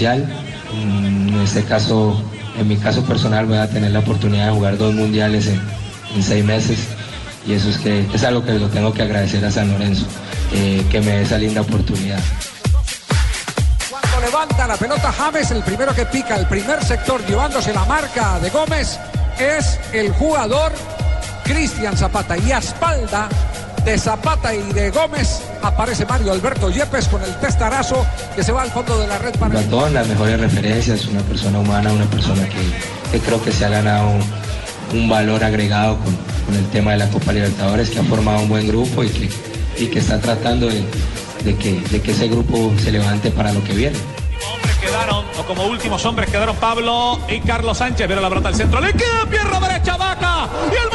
Mm, En este caso, en mi caso personal, voy a tener la oportunidad de jugar dos mundiales en, en seis meses y eso es que es algo que lo tengo que agradecer a San Lorenzo, eh, que me dé esa linda oportunidad. Cuando levanta la pelota James, el primero que pica el primer sector llevándose la marca de Gómez es el jugador Cristian Zapata. Y a espalda de Zapata y de Gómez aparece Mario Alberto Yepes con el testarazo que se va al fondo de la red para Batón, las mejores referencias, una persona humana, una persona que, que creo que se ha ganado un, valor agregado con, con el tema de la Copa Libertadores, que ha formado un buen grupo y que, y que está tratando de, de que, de que ese grupo se levante para lo que viene. Quedaron, o como últimos hombres quedaron Pablo y Carlos Sánchez. Vieron la pelota al centro. Le queda pierna derecha Vaca. Y el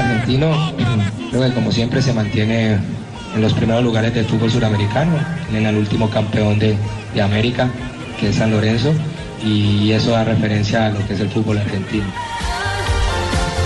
argentino, creo que como siempre se mantiene en los primeros lugares del fútbol suramericano. Tienen al último campeón de, de América, que es San Lorenzo, y eso da referencia a lo que es el fútbol argentino.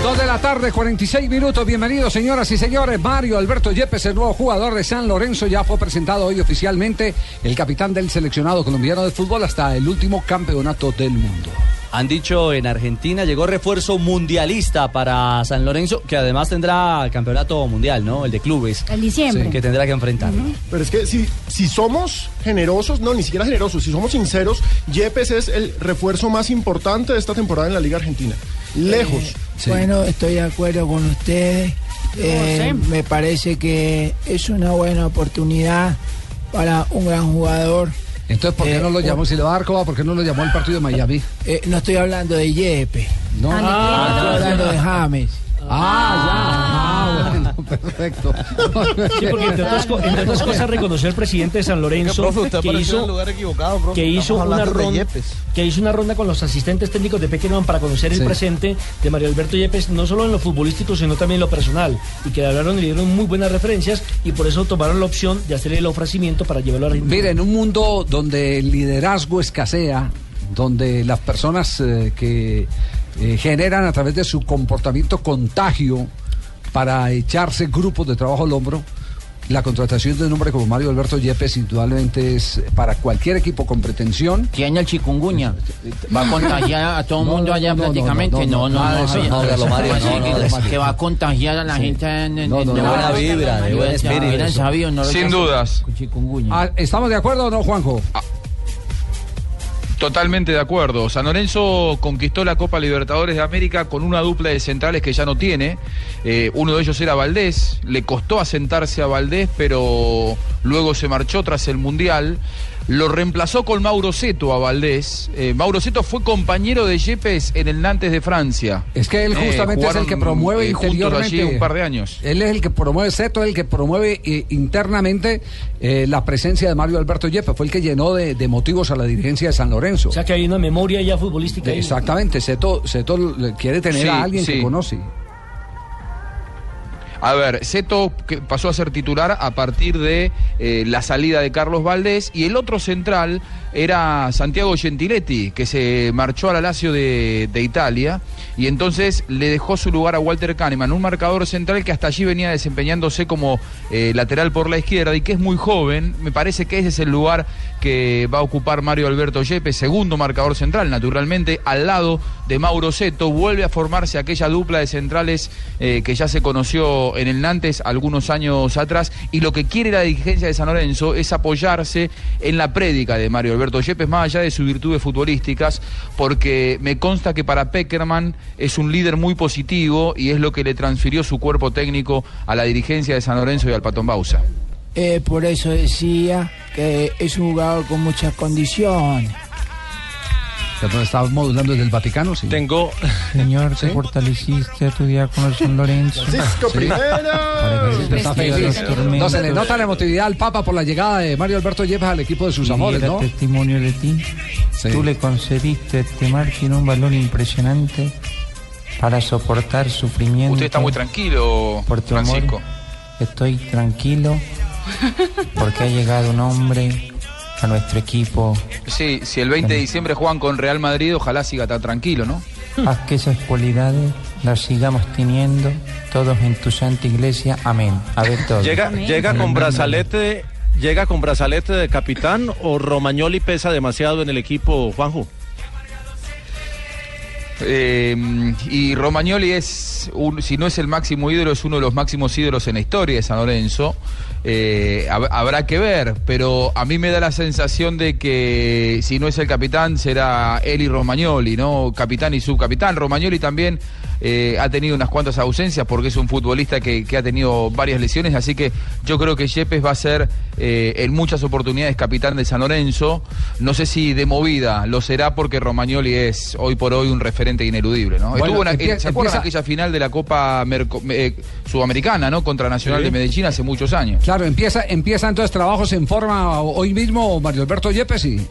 Dos de la tarde, 46 minutos. Bienvenidos, señoras y señores. Mario Alberto Yepes, el nuevo jugador de San Lorenzo, ya fue presentado hoy oficialmente el capitán del seleccionado colombiano de fútbol hasta el último campeonato del mundo. Han dicho en Argentina llegó refuerzo mundialista para San Lorenzo, que además tendrá campeonato mundial, ¿no? El de clubes. En diciembre. Sí, que tendrá que enfrentar. Pero es que si, si somos generosos, no, ni siquiera generosos, si somos sinceros, Yepes es el refuerzo más importante de esta temporada en la Liga Argentina. Lejos. Bueno, estoy de acuerdo con ustedes. Eh, me parece que es una buena oportunidad para un gran jugador. Entonces, ¿por qué Eh, no lo por- llamó? Si le va a dar coba, ¿por qué no lo llamó al partido de Miami? Eh, no estoy hablando de Yepe. No, Ah, estoy hablando de James. Ah, ya. Ah, perfecto. Sí, porque entre otras, co- entre otras cosas reconoció el presidente de San Lorenzo Profe, que hizo, que hizo una ronda que hizo una ronda con los asistentes técnicos de Pequeño para conocer el Sí. presente de Mario Alberto Yepes no solo en lo futbolístico sino también en lo personal y que le hablaron y le dieron muy buenas referencias y por eso tomaron la opción de hacerle el ofrecimiento para llevarlo a Argentina. Mire, en un mundo donde el liderazgo escasea, donde las personas eh, que eh, generan a través de su comportamiento contagio para echarse grupos de trabajo al hombro, la contratación de un hombre como Mario Alberto Yepes indudablemente es para cualquier equipo con pretensión. Tiene el chikungunya. Va a contagiar a todo el No, mundo no, allá no, no, prácticamente. no, No, no, de que- de va a contagiar a la Sí. gente en, en, No, no, en- no, en- buena vibra, de buen espíritu. Sin dudas. chikungunya. Ah, ¿Estamos de acuerdo o no, Juanjo? Totalmente de acuerdo. San Lorenzo conquistó la Copa Libertadores de América con una dupla de centrales que ya no tiene. Eh, uno de ellos era Valdés, le costó asentarse a Valdés, pero luego se marchó tras el Mundial. Lo reemplazó con Mauro Seto a Valdés. Eh, Mauro Seto fue compañero de Yepes en el Nantes de Francia. Es que él Eh, justamente es el que promueve eh, interiormente. allí un par de años. Él es el que promueve, Seto es el que promueve eh, internamente eh, la presencia de Mario Alberto Yepes. Fue el que llenó de, de motivos a la dirigencia de San Lorenzo. O sea que hay una memoria ya futbolística. ahí. Exactamente, Seto, Seto quiere tener Sí, a alguien que conoce. A ver, Seto pasó a ser titular a partir de eh, la salida de Carlos Valdés y el otro central era Santiago Gentiletti, que se marchó al de, de Italia y entonces le dejó su lugar a Walter Kahneman, un marcador central que hasta allí venía desempeñándose como eh, lateral por la izquierda y que es muy joven. Me parece que ese es el lugar que va a ocupar Mario Alberto Yepes, segundo marcador central, naturalmente, al lado de Mauro Seto. Vuelve a formarse aquella dupla de centrales eh, que ya se conoció en el Nantes algunos años atrás. Y lo que quiere la dirigencia de San Lorenzo es apoyarse en la prédica de Mario Alberto Yepes, más allá de sus virtudes futbolísticas, porque me consta que para Peckerman es un líder muy positivo y es lo que le transfirió su cuerpo técnico a la dirigencia de San Lorenzo y al Patón Bausa. Eh, por eso decía que es un jugador con muchas condiciones. ¿Perdón, ¿Estás modulando desde el Vaticano? Sí. Tengo. Señor, te fortaleciste a tu diácono San Lorenzo. Francisco. No se le nota la emotividad al Papa por la llegada de Mario Alberto Yepes al equipo de sus Y amores, ¿no? testimonio de ti. Sí. Tú le concediste a este Martín un valor impresionante para soportar sufrimiento. Usted está muy tranquilo, Por tu amor. Francisco. Estoy tranquilo porque ha llegado un hombre a nuestro equipo. Sí, si el 20 de diciembre juegan con Real Madrid, ojalá siga tan tranquilo, ¿no? Haz que esas cualidades las sigamos teniendo todos en tu santa iglesia. Amén. A ver todo. Llega, llega con brazalete, llega con brazalete de capitán o Romagnoli pesa demasiado en el equipo, Juanjo. Eh, y Romagnoli es, un- si no es el máximo ídolo, es uno de los máximos ídolos en la historia de San Lorenzo. Eh, hab- habrá que ver, pero a mí me da la sensación de que si no es el capitán, será y Romagnoli, ¿no? Capitán y subcapitán. Romagnoli también eh, ha tenido unas cuantas ausencias porque es un futbolista que, que ha tenido varias lesiones, así que yo creo que Yepes va a ser eh, en muchas oportunidades capitán de San Lorenzo. No sé si de movida lo será porque Romagnoli es hoy por hoy un referente ineludible, ¿no? Bueno, Estuvo en, ¿Se acuerdan empieza- aquella final de la Copa Merco- eh, Sudamericana, ¿no? Contra Nacional Sí. de Medellín hace muchos años. Claro, empieza, empieza entonces trabajos en forma hoy mismo Mario Alberto Yepes y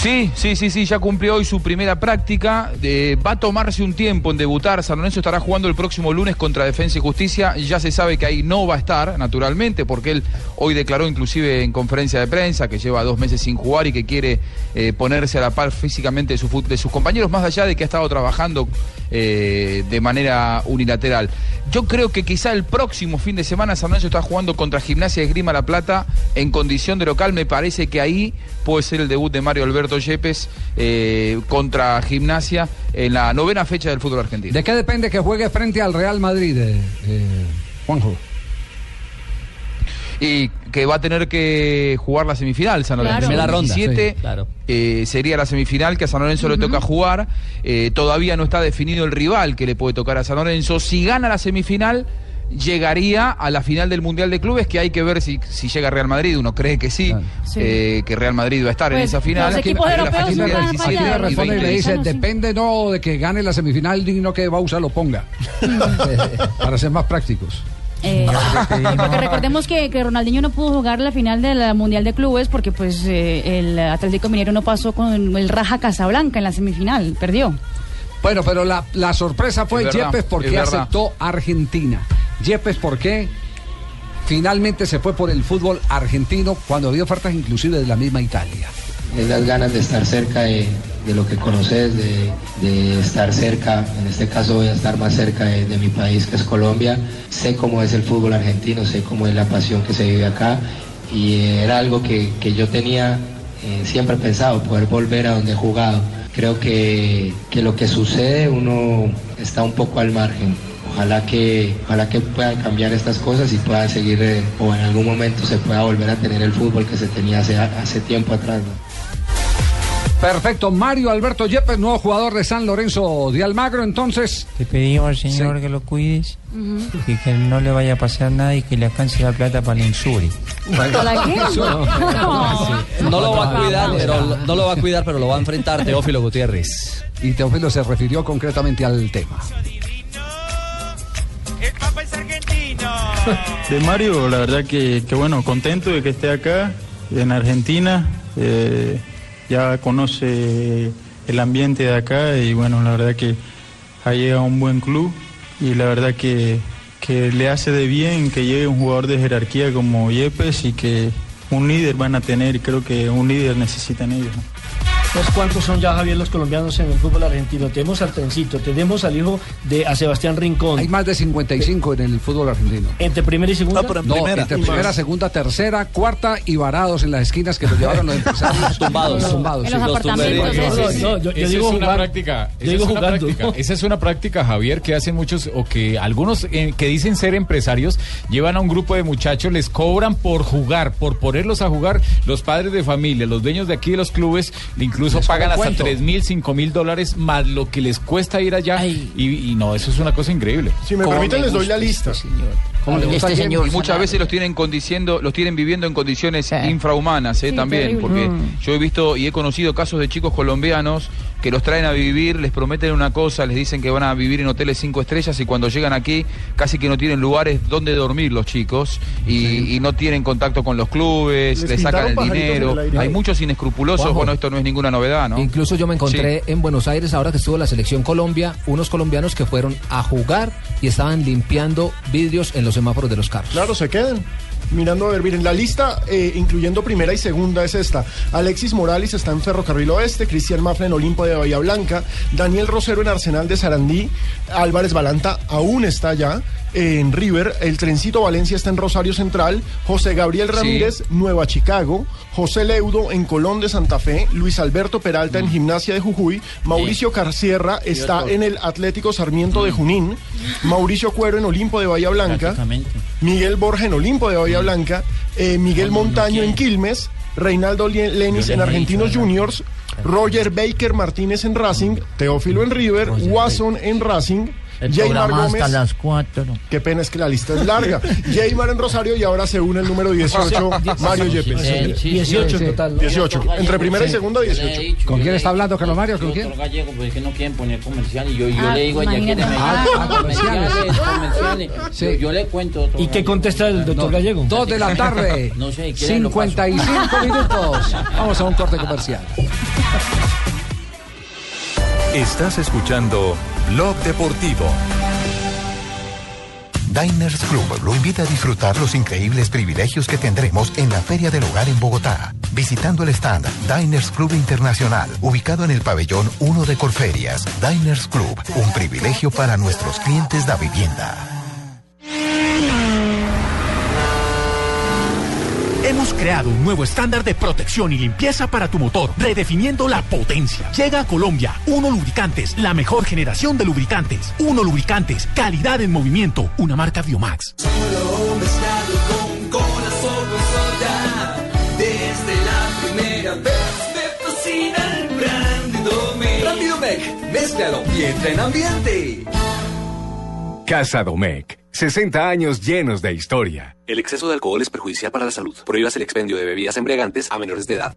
Sí, sí, sí, sí, ya cumplió hoy su primera práctica. eh, va a tomarse un tiempo en debutar. San Lorenzo estará jugando el próximo lunes contra Defensa y Justicia. Ya se sabe que ahí no va a estar, naturalmente, porque él hoy declaró inclusive en conferencia de prensa que lleva dos meses sin jugar y que quiere eh, ponerse a la par físicamente de, sus compañeros, más allá de que ha estado trabajando eh, de manera unilateral. Yo creo que quizá el próximo fin de semana San Lorenzo está jugando contra Gimnasia de Esgrima La Plata en condición de local. Me parece que ahí puede ser el debut de Mario Alberto Yepes eh, contra Gimnasia en la novena fecha del fútbol argentino. ¿de qué depende que juegue frente al Real Madrid, eh, eh, Juanjo? Y que va a tener que jugar la semifinal, San Lorenzo. Claro. Primera ronda, 17 sí, claro. eh, sería la semifinal que a San Lorenzo le toca jugar. Eh, todavía no está definido el rival que le puede tocar a San Lorenzo. Si gana la semifinal, llegaría a la final del Mundial de Clubes, que hay que ver si, si llega Real Madrid. Uno cree que sí, Sí. eh, que Real Madrid va a estar en esa final. los equipos la europeos facilidad no van 17 para allá. y Aquí le responde y 20. le dice, no depende no de que gane la semifinal, sino que Bausa lo ponga. Para ser más prácticos. Eh, porque recordemos que, que Ronaldinho no pudo jugar la final del Mundial de Clubes porque pues eh, el Atlético Minero no pasó con el Raja Casablanca en la semifinal, perdió. Bueno, pero la, la sorpresa fue Yepes es porque aceptó Argentina. Yepes porque finalmente se fue por el fútbol argentino cuando había ofertas inclusive de la misma Italia. Es las ganas de estar cerca de, lo que conoces, de, estar cerca, en este caso voy a estar más cerca de, mi país que es Colombia, sé cómo es el fútbol argentino, sé cómo es la pasión que se vive acá y era algo que, yo tenía eh, siempre pensado, poder volver a donde he jugado. Creo que lo que sucede uno está un poco al margen. Ojalá que, ojalá que puedan cambiar estas cosas y puedan seguir, eh, o en algún momento se pueda volver a tener el fútbol que se tenía hace, hace tiempo atrás. ¿no? Perfecto, Mario Alberto Yepes, nuevo jugador de San Lorenzo de Almagro, entonces... Te pedimos, señor, que lo cuides, y que no le vaya a pasar nada y que le alcance la plata para el insuri. ¿Para qué? No lo va a cuidar, pero no lo va a cuidar, pero lo va a enfrentar Teófilo Gutiérrez. Y Teófilo se refirió concretamente al tema. De Mario, la verdad que, que bueno, contento de que esté acá en Argentina. eh, ya conoce el ambiente de acá y bueno, la verdad que ha llegado a un buen club y la verdad que, que le hace de bien que llegue un jugador de jerarquía como Yepes y que un líder van a tener creo que un líder necesitan ellos. Cuántos son ya, Javier, los colombianos en el fútbol argentino. Tenemos al Trencito, tenemos al hijo de a Sebastián Rincón. Hay más de 55 en el fútbol argentino. Entre primera y segunda. No, entre primera, segunda, tercera, cuarta y varados en las esquinas que los llevaron los empresarios. Tumbados. tumbados. En los apartamentos, No, no, yo, yo Esa digo es una jugar. práctica, Yo esa digo es una jugando. práctica, esa es una práctica, Javier, que hacen muchos o que algunos eh, que dicen ser empresarios llevan a un grupo de muchachos, les cobran por jugar, por ponerlos a jugar. Los padres de familia, los dueños de aquí de los clubes, incluso Les pagan hasta cuento. tres mil, cinco mil dólares más lo que les cuesta ir allá. Y, y no, eso es una cosa increíble. Si me permiten, les doy la lista. ¿Cómo le gusta Este señor. Y muchas veces los tienen condiciendo, los tienen viviendo en condiciones infrahumanas, eh, Sí, también, terrible. porque Mm. yo he visto y he conocido casos de chicos colombianos que los traen a vivir, les prometen una cosa, les dicen que van a vivir en hoteles cinco estrellas y cuando llegan aquí casi que no tienen lugares donde dormir los chicos y, y no tienen contacto con los clubes, Les les, sacan el dinero. el. Hay muchos inescrupulosos, Juanjo. bueno, esto no es ninguna novedad, ¿no? Incluso yo me encontré Sí. en Buenos Aires, ahora que estuvo la selección Colombia, unos colombianos que fueron a jugar y estaban limpiando vidrios en los semáforos de los carros. Claro, se quedan. Mirando a ver, miren, la lista, eh, incluyendo primera y segunda, es esta. Alexis Morales está en Ferrocarril Oeste, Cristian Mafra en Olimpo de Bahía Blanca, Daniel Rosero en Arsenal de Sarandí, Álvarez Balanta aún está allá en River, el Trencito Valencia está en Rosario Central, José Gabriel Ramírez, Nueva Chicago, José Leudo en Colón de Santa Fe, Luis Alberto Peralta en Gimnasia de Jujuy, Mauricio Carcierra está en el Atlético Sarmiento de Junín, Mauricio Cuero en Olimpo de Bahía Blanca. Miguel Borja en Olimpo de Bahía Blanca, eh, Miguel no Montaño en. Quilmes, Reinaldo Lenis en Argentinos Juniors, Roger Baker Martínez en Racing, Teófilo en River, Watson en Racing, El Jaymar programa hasta las 4. Qué pena es que la lista es larga. Jaymar en Rosario y ahora se une el número 18, Mario Yepes. Eh, sí, 18 sí. en total. ¿no? 18. Entre primera y segunda, 18. ¿Con quién está hablando, Carlos Mario? ¿Con quién? Doctor Gallego, pues es que no quieren poner comercial y yo, yo Ah, le digo a ella que imagínate. me Ah, ah, comerciales. comerciales. Sí. Yo, yo le cuento. ¿Y qué contesta el doctor Gallego? Dos de la tarde. No sé, ¿quieren lo paso? 55 minutos. Vamos a un corte comercial. Estás escuchando Blog Deportivo. Diners Club lo invita a disfrutar los increíbles privilegios que tendremos en la Feria del Hogar en Bogotá. Visitando el stand Diners Club Internacional, ubicado en el pabellón 1 de Corferias. Diners Club, un privilegio para nuestros clientes de vivienda. Hemos creado un nuevo estándar de protección y limpieza para tu motor, redefiniendo la potencia. Llega a Colombia, Uno Lubricantes, la mejor generación de lubricantes. Uno Lubricantes, calidad en movimiento, una marca Biomax. Solo mezclado con corazón soda. Desde la primera vez me fascina el Domec. Domec, mézclalo y entra en ambiente. Casa Domecq. 60 años llenos de historia. El exceso de alcohol es perjudicial para la salud. Prohíbas el expendio de bebidas embriagantes a menores de edad.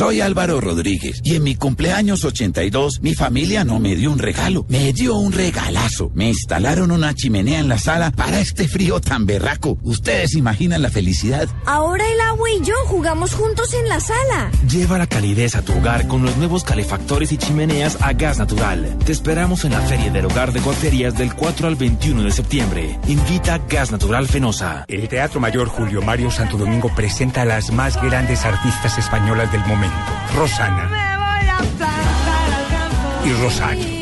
Soy Álvaro Rodríguez y en mi cumpleaños 82 mi familia no me dio un regalo, me dio un regalazo. Me instalaron una chimenea en la sala para este frío tan berraco. ¿Ustedes imaginan la felicidad? Ahora el agua y yo jugamos juntos en la sala. Lleva la calidez a tu hogar con los nuevos calefactores y chimeneas a gas natural. Te esperamos en la Feria del Hogar de Cuarterías del 4 al 21 de septiembre. Invita Gas Natural Fenosa. El Teatro Mayor Julio Mario Santo Domingo presenta a las más grandes artistas españolas del momento, Rosana y Rosario.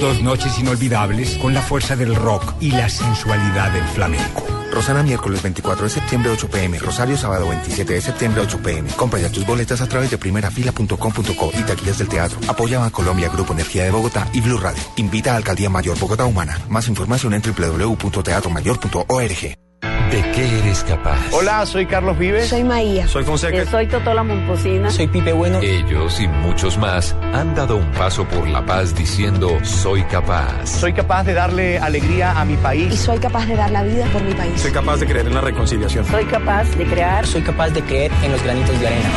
Dos noches inolvidables con la fuerza del rock y la sensualidad del flamenco. Rosana miércoles 24 de septiembre 8 pm. Rosario sábado 27 de septiembre 8 pm. Compra ya tus boletas a través de primerafila.com.co y taquillas del teatro. Apoya a Colombia Grupo Energía de Bogotá y Blue Radio. Invita a Alcaldía Mayor Bogotá Humana. Más información en www.teatromayor.org. ¿De qué eres capaz? Hola, soy Carlos Vives. Soy Maía. Soy Fonseca. Soy Totola Momposina. Soy Pipe Bueno. Ellos y muchos más han dado un paso por la paz diciendo soy capaz. Soy capaz de darle alegría a mi Y país. soy capaz de dar la vida por mi país. Soy capaz de creer en la reconciliación. Soy capaz de crear. Soy capaz de creer en los granitos de arena.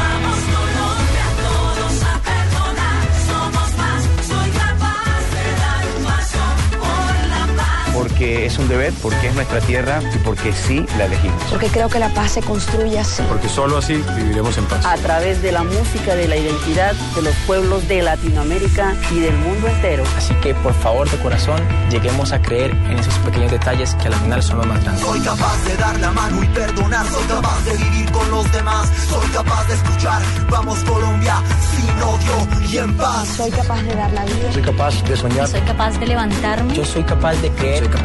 Porque es un deber, porque es nuestra tierra y porque sí la elegimos. Porque creo que la paz se construye así. Porque solo así viviremos en paz. a través de la música, de la identidad de los pueblos de Latinoamérica y del mundo entero. Así que por favor de corazón lleguemos a creer en esos pequeños detalles que al final son los más grandes. Soy capaz de dar la mano y perdonar, soy capaz de vivir con los demás, soy capaz de escuchar, vamos Colombia, sin odio y en paz. Soy capaz de dar la vida. Soy capaz de soñar. Soy capaz de levantarme. Yo soy capaz de creer. Soy capaz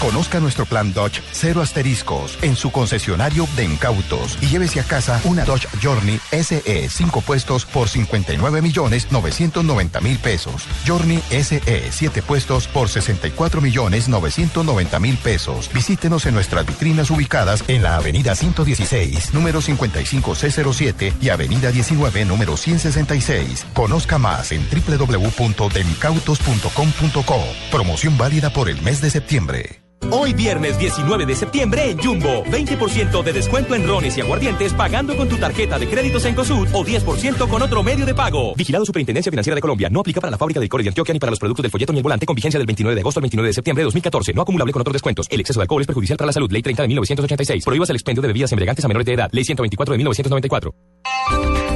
Conozca nuestro plan Dodge Cero Asteriscos en su concesionario de incautos y llévese a casa una Dodge Journey SE 5 puestos por 59 millones 990 mil pesos. Journey SE 7 puestos por 64 millones 990 mil pesos. Visítenos en nuestras vitrinas ubicadas en la avenida 116, número 55C07 y avenida 19, número 166. Conozca más en www.demicautos.com.co. Promoción válida por el mes de septiembre. Hoy viernes 19 de septiembre en Jumbo, 20% de descuento en rones y aguardientes pagando con tu tarjeta de créditos en COSUD o 10% con otro medio de pago. Vigilado Superintendencia Financiera de Colombia. No aplica para la fábrica de licores de Antioquia ni para los productos del folleto ni el volante con vigencia del 29 de agosto al 29 de septiembre de 2014. No acumulable con otros descuentos. El exceso de alcohol es perjudicial para la salud. Ley 30 de 1986. Prohíbas el expendio de bebidas embriagantes a menores de edad. Ley 124 de 1994.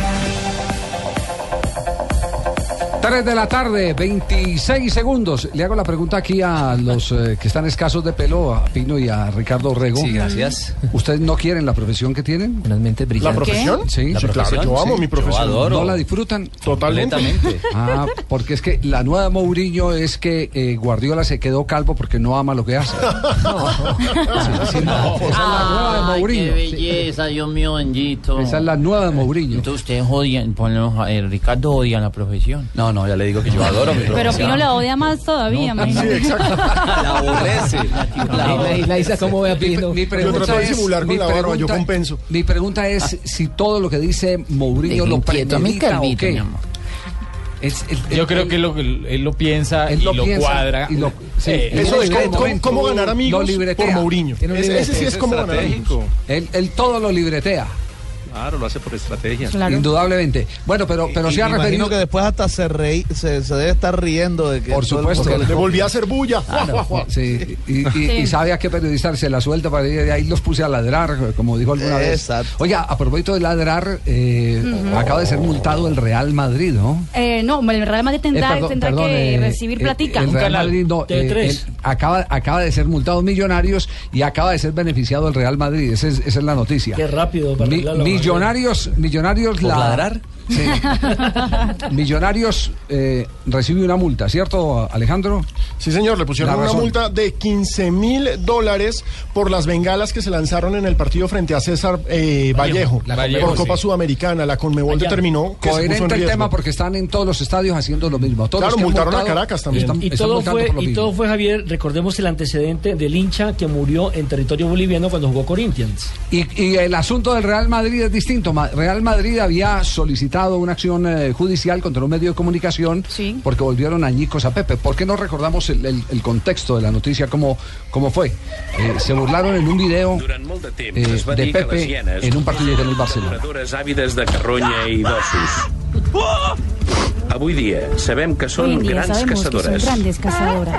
3 de la tarde, 26 segundos. Le hago la pregunta aquí a los eh, que están escasos de pelo, a Pino y a Ricardo Rego. Sí, gracias. ¿Ustedes no quieren la profesión que tienen? Unas mentes ¿La profesión? Sí, Sí, la claro, profesión, yo amo sí. mi profesión. Yo adoro. ¿No la disfrutan? Totalmente. Completamente. Ah, porque es que la nueva Mourinho es que eh, Guardiola se quedó calvo porque no ama lo que hace. Sí, sí, no, esa es la nueva de Ay, Mourinho. qué belleza, Dios mío bendito. Esa es la nueva de Mourinho. Entonces ustedes odian, ponemos, eh, Ricardo odia la profesión. No, no, ya le digo que yo adoro mi Pero. Pino la odia más todavía, imagínate. La aborrece. La, la Isa, ¿cómo ve a Pino? Mi Yo pregunta trato de es, simular con la barba, yo pregunta- compenso. Mi pregunta es si todo lo que dice Mourinho lo a premedita o qué. mi amor. Es- el- Yo el- creo que lo, él lo piensa él y lo lo piensa cuadra. y lo- sí, Eh, él Eso lo en cómo, cómo- cómo ganar lo amigos por Mourinho. Ese, ese sí es librete, como ganar amigos. Él, él todo lo libretea. Claro, lo hace por estrategia. Claro. Indudablemente. Bueno, pero, pero Y se ha referido. que después hasta se, reí, se, se debe estar riendo de que... Por el supuesto. Le volví a hacer bulla. Juá, juá. Sí, y, y- Sí. y sabe a qué periodista se la suelta para ir de ahí los puse a ladrar, como dijo alguna vez. Exacto. Oiga, a propósito de ladrar, eh, acaba de ser multado el Real Madrid, ¿no? Eh, no, el Real Madrid tendrá, Eh, perdón, tendrá perdón, que eh, recibir eh, platica. El, Real Madrid no, T3. él acaba, acaba de ser multado millonarios y acaba de ser beneficiado el Real Madrid. Esa es, esa es la noticia. Qué rápido para Mi- millonarios, millonarios ¿Por la- ladrar? Sí. Millonarios eh, recibe una multa, ¿cierto, Alejandro? Sí, señor, le pusieron una multa de 15 mil dólares por las bengalas que se lanzaron en el partido frente a César eh, Vallejo, La Vallejo, por Copa sí. Sudamericana. La Conmebol Allá. determinó que se puso en Coherente el tema porque están en todos los estadios haciendo lo mismo. Todos Claro, multaron a Caracas también. están- Y están todo, fue, y todo Javier, recordemos el antecedente del hincha que murió en territorio boliviano cuando jugó Corinthians. Y, y el asunto del Real Madrid es distinto. Real Madrid había solicitado una acción eh, judicial contra un medio de comunicación Sí. porque volvieron añicos a Pepe. ¿Por qué no recordamos el, el- el contexto de la noticia, cómo, cómo fue? Eh, se burlaron en un video eh, de Pepe en un partido con el Barcelona. depredadores àvides de carronya i d'ossos. Avui dia sabem que Hoy són grans que caçadores. grandes cazadoras.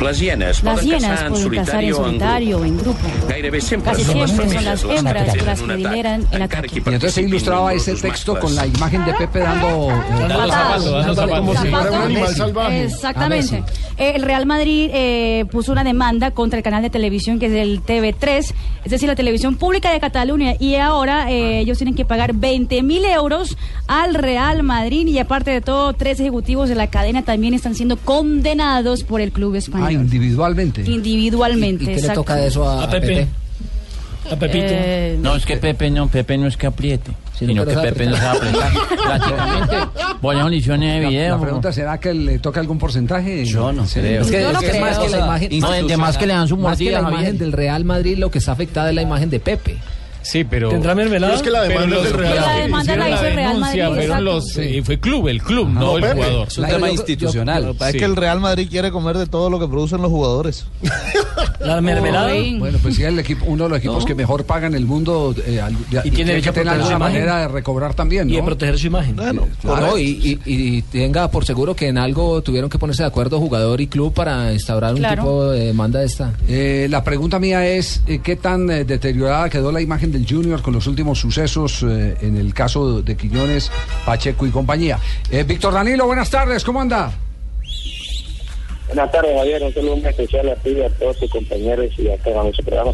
Les hienes Las poden hienas caçar en pueden cazar en solitari o en solitario o en grupo. grup. Gairebé sempre Casi són les siempre son femelles las les hembras las que lideran el ataque. Y entonces se ilustraba ese texto con la imagen de Pepe dando... Dando zapatos, dando zapatos. Como si fuera un Zapato. animal salvaje. Exactamente. Eh, el Real Madrid eh, puso una demanda contra el canal de televisión que es el TV3, es decir, la televisión pública de Cataluña, y ahora eh, ellos tienen que pagar 20 mil euros al Real Madrid y aparte de todo, tres ejecutivos de la cadena también están siendo condenados por el club Ah, individualmente. Individualmente. ¿Y qué le toca de eso a, A a Pepe. Pepe? A Pepito. Eh, No, es que Pepe no, Pepe no es que apriete, sino que que no Pepe no sabe apretar. Prácticamente, de video. la pregunta será que le toca algún porcentaje. Yo no Sí. creo. Es que, Yo no es que creo. más que la imagen, No, de más que le dan su más que la imagen del Real Madrid, lo que está afectada es la imagen de Pepe. Sí, pero. ¿Tendrá mermelada? Pero es que la pero demanda los es Real La demanda la hizo el Real denuncia Madrid, exacto. los, eh, fue club, el club, no, el Pepe. jugador. Es un tema yo- yo- institucional. Es Sí. que el Real Madrid quiere comer de todo lo que producen los jugadores. La mermelada. Uy. Bueno, pues sí, el equipo, uno de los equipos No. que mejor pagan en el mundo eh, al- ya- Y tiene derecho que a tener proteger su alguna imagen. manera de recobrar también, Y de ¿no? proteger su imagen. Bueno, Claro. No, y, y- y tenga por seguro que en algo tuvieron que ponerse de acuerdo jugador y club para instaurar un Claro. tipo de demanda de esta. Eh, la pregunta mía es, eh, ¿qué tan eh, deteriorada quedó la imagen del Junior con los últimos sucesos eh, en el caso de Quiñones, Pacheco y compañía? Eh, Víctor Danilo, buenas tardes, ¿cómo anda? Buenas tardes, Javier. Un saludo muy especial a ti y a todos tus compañeros y a todos nuestro programa.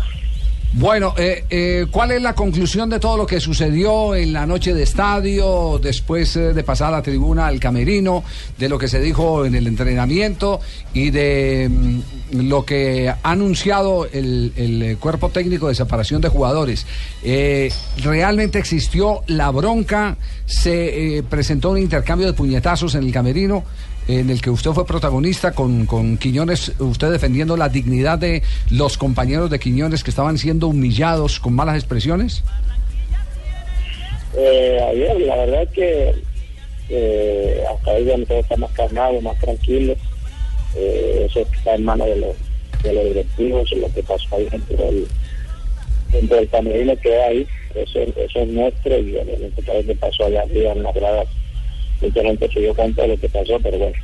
Bueno, eh, eh, ¿cuál es la conclusión de todo lo que sucedió en la noche de estadio, después eh, de pasar a la tribuna al camerino, de lo que se dijo en el entrenamiento y de mm, lo que ha anunciado el, el, eh, cuerpo técnico de separación de jugadores? Eh, ¿Realmente existió la bronca? ¿Se presentó un intercambio de puñetazos en el camerino? En el que usted fue protagonista con, con Quiñones, usted defendiendo la dignidad de los compañeros de Quiñones que estaban siendo humillados con malas expresiones? Eh, Javier, la verdad es que eh, hasta ahí donde todo está más calmado, más tranquilo. Eh, eso está en manos de los, de los directivos, lo que pasó ahí dentro del, dentro del camerino que hay. Eso, eso es nuestro y lo que pasó allá arriba en las gradas. Mucha gente se dio cuenta de lo que pasó, pero bueno,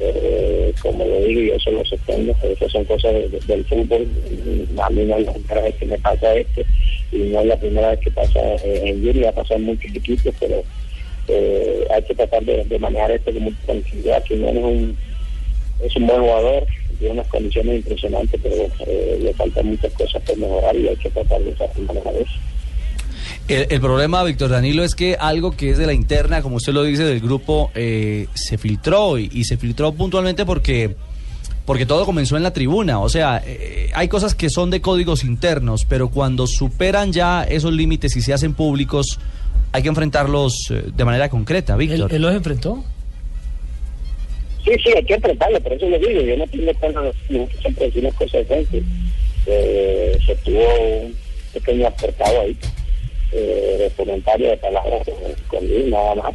eh, como lo digo, yo eso lo sostengo, esas son cosas de- de- del fútbol. A mí no es la primera vez que me pasa esto y no es la primera vez que pasa eh, en Junior, ha pasado en muchos equipos, pero eh, hay que tratar de, manejar esto con mucha tranquilidad. Quiñones es un, es un buen jugador, tiene unas condiciones impresionantes, pero eh, le faltan muchas cosas por mejorar y hay que tratar de manejar eso. El, el problema, Víctor Danilo, es que algo que es de la interna, como usted lo dice, del grupo, eh, se filtró y, y se filtró puntualmente porque, porque todo comenzó en la tribuna. O sea, eh, hay cosas que son de códigos internos, pero cuando superan ya esos límites y se hacen públicos, hay que enfrentarlos eh, de manera concreta, Víctor. ¿Él, él los enfrentó? Sí, sí, hay que enfrentarlo, por eso lo digo, yo no tengo de siempre decir las cosas de frente. Eh, se tuvo un pequeño apartado ahí, eh, de comentario de palabras eh, con Luis, nada más.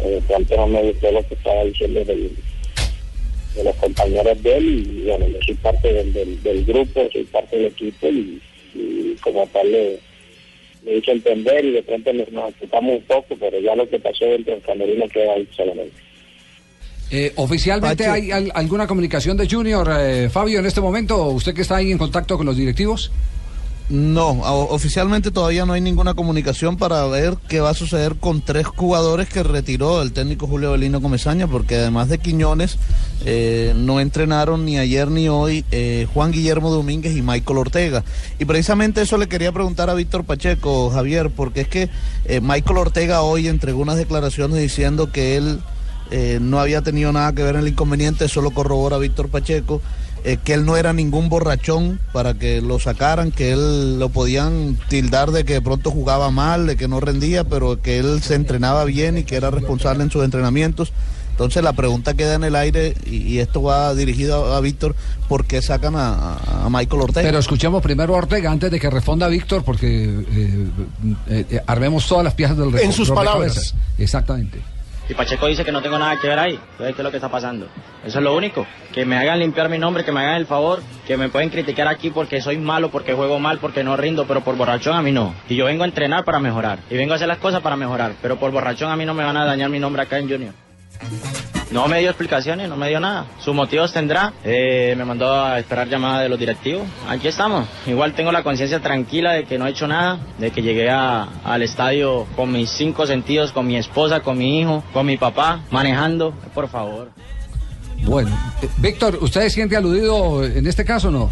Eh, tanto no me gustó lo que estaba diciendo del- de los compañeros de él y bueno, yo soy parte del, del, del grupo, soy parte del equipo y, y como tal le, le hice entender y de pronto nos, nos ocupamos un poco, pero ya lo que pasó dentro del camerino queda ahí solamente. Eh, ¿Oficialmente hay al- alguna comunicación de Junior, eh, Fabio, en este momento? ¿Usted que está ahí en contacto con los directivos? No, oficialmente todavía no hay ninguna comunicación para ver qué va a suceder con tres jugadores que retiró el técnico Julio Belino Comesaña, porque además de Quiñones, eh, no entrenaron ni ayer ni hoy eh, Juan Guillermo Domínguez y Michael Ortega. Y precisamente eso le quería preguntar a Víctor Pacheco, Javier, porque es que eh, Michael Ortega hoy entregó unas declaraciones diciendo que él no había tenido nada que ver en el inconveniente, eso lo corrobora Víctor Pacheco, eh, que él no era ningún borrachón para que lo sacaran, que él lo podían tildar de que de pronto jugaba mal, de que no rendía, pero que él se entrenaba bien y que era responsable en sus entrenamientos. Entonces la pregunta queda en el aire y, y esto va dirigido a, a Víctor, ¿por qué sacan a, Michael Ortega? Pero escuchemos primero a Ortega antes de que responda Víctor, porque eh, eh, armemos todas las piezas del En sus palabras. Exactamente. Y Pacheco dice que no tengo nada que ver ahí. Entonces, ¿qué es lo que está pasando? Eso es lo único. Que me hagan limpiar mi nombre, que me hagan el favor, que me pueden criticar aquí porque soy malo, porque juego mal, porque no rindo, pero por borrachón a mí no. Y yo vengo a entrenar para mejorar. Y vengo a hacer las cosas para mejorar. Pero por borrachón a mí no me van a dañar mi nombre acá en Junior. No me dio explicaciones, no me dio nada. Sus motivos tendrá. Eh, me mandó a esperar llamada de los directivos. Aquí estamos. Igual tengo la conciencia tranquila de que no he hecho nada, de que llegué a- al estadio con mis cinco sentidos, con mi esposa, con mi hijo, con mi papá, manejando. Por favor. Bueno, eh, Víctor, ¿usted se siente aludido en este caso o no?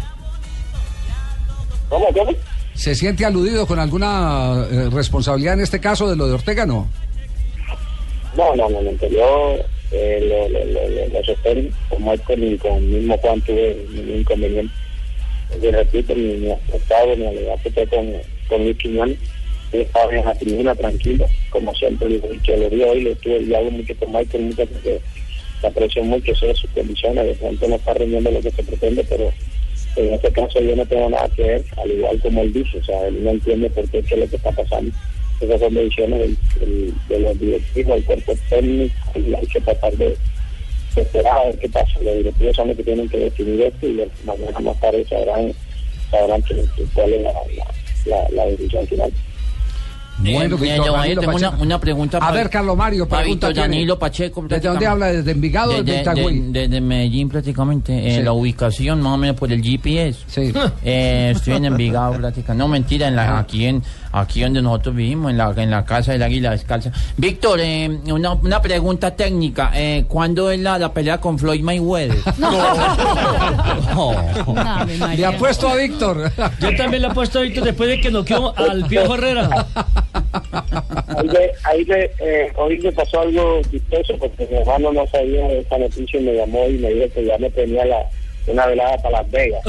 ¿Cómo, cómo? ¿Se siente aludido con alguna eh, responsabilidad en este caso de lo de Ortega, no? No, no, no, no, yo eh, lo, lo, lo, lo, lo sostengo, con Michael y con mismo Juan tuve ningún inconveniente. Yo repito, ni, ni aceptado, ni alegato fue con, con Luis Quiñones. Estaba en la tribuna tranquilo, como siempre y que lo vi hoy, lo estuve y hablo mucho con Michael, mucho porque la aprecio mucho, de sus condiciones, de pronto no está rindiendo lo que se pretende, pero en este caso yo no tengo nada que ver, al igual como él dice, o sea, él no entiende por qué, qué es lo que está pasando. Esas son decisiones del, del- de los directivos, del cuerpo técnico, y hay que tratar de, de esperar a ver qué pasa. Los directivos son los que tienen que definir esto y los- mañana más tarde sabrán, sabrán que- que cuál es la, la, la, la decisión final. Bueno, Eh, Víctor yo, Danilo tengo una, una pregunta A para- ver, Carlos Mario, para pregunta tiene. Danilo Pacheco. ¿Desde dónde habla? ¿Desde Envigado o desde Itagüí? de- Desde Medellín prácticamente. eh, Sí. La ubicación más o menos por el GPS. Eh, estoy en Envigado prácticamente. No, mentira, en la, aquí en aquí donde nosotros vivimos, en la, en la casa del Águila Descalza. Víctor, eh, una, una pregunta técnica. Eh, ¿Cuándo es la, la pelea con Floyd Mayweather? Le apuesto a Víctor. Yo también le apuesto a Víctor después de que noqueó al Piojo Herrera. Ahí, me, ahí me, eh, hoy me pasó algo chistoso porque mi hermano no sabía de esa noticia y me llamó y me dijo que ya me tenía la, una velada para Las Vegas.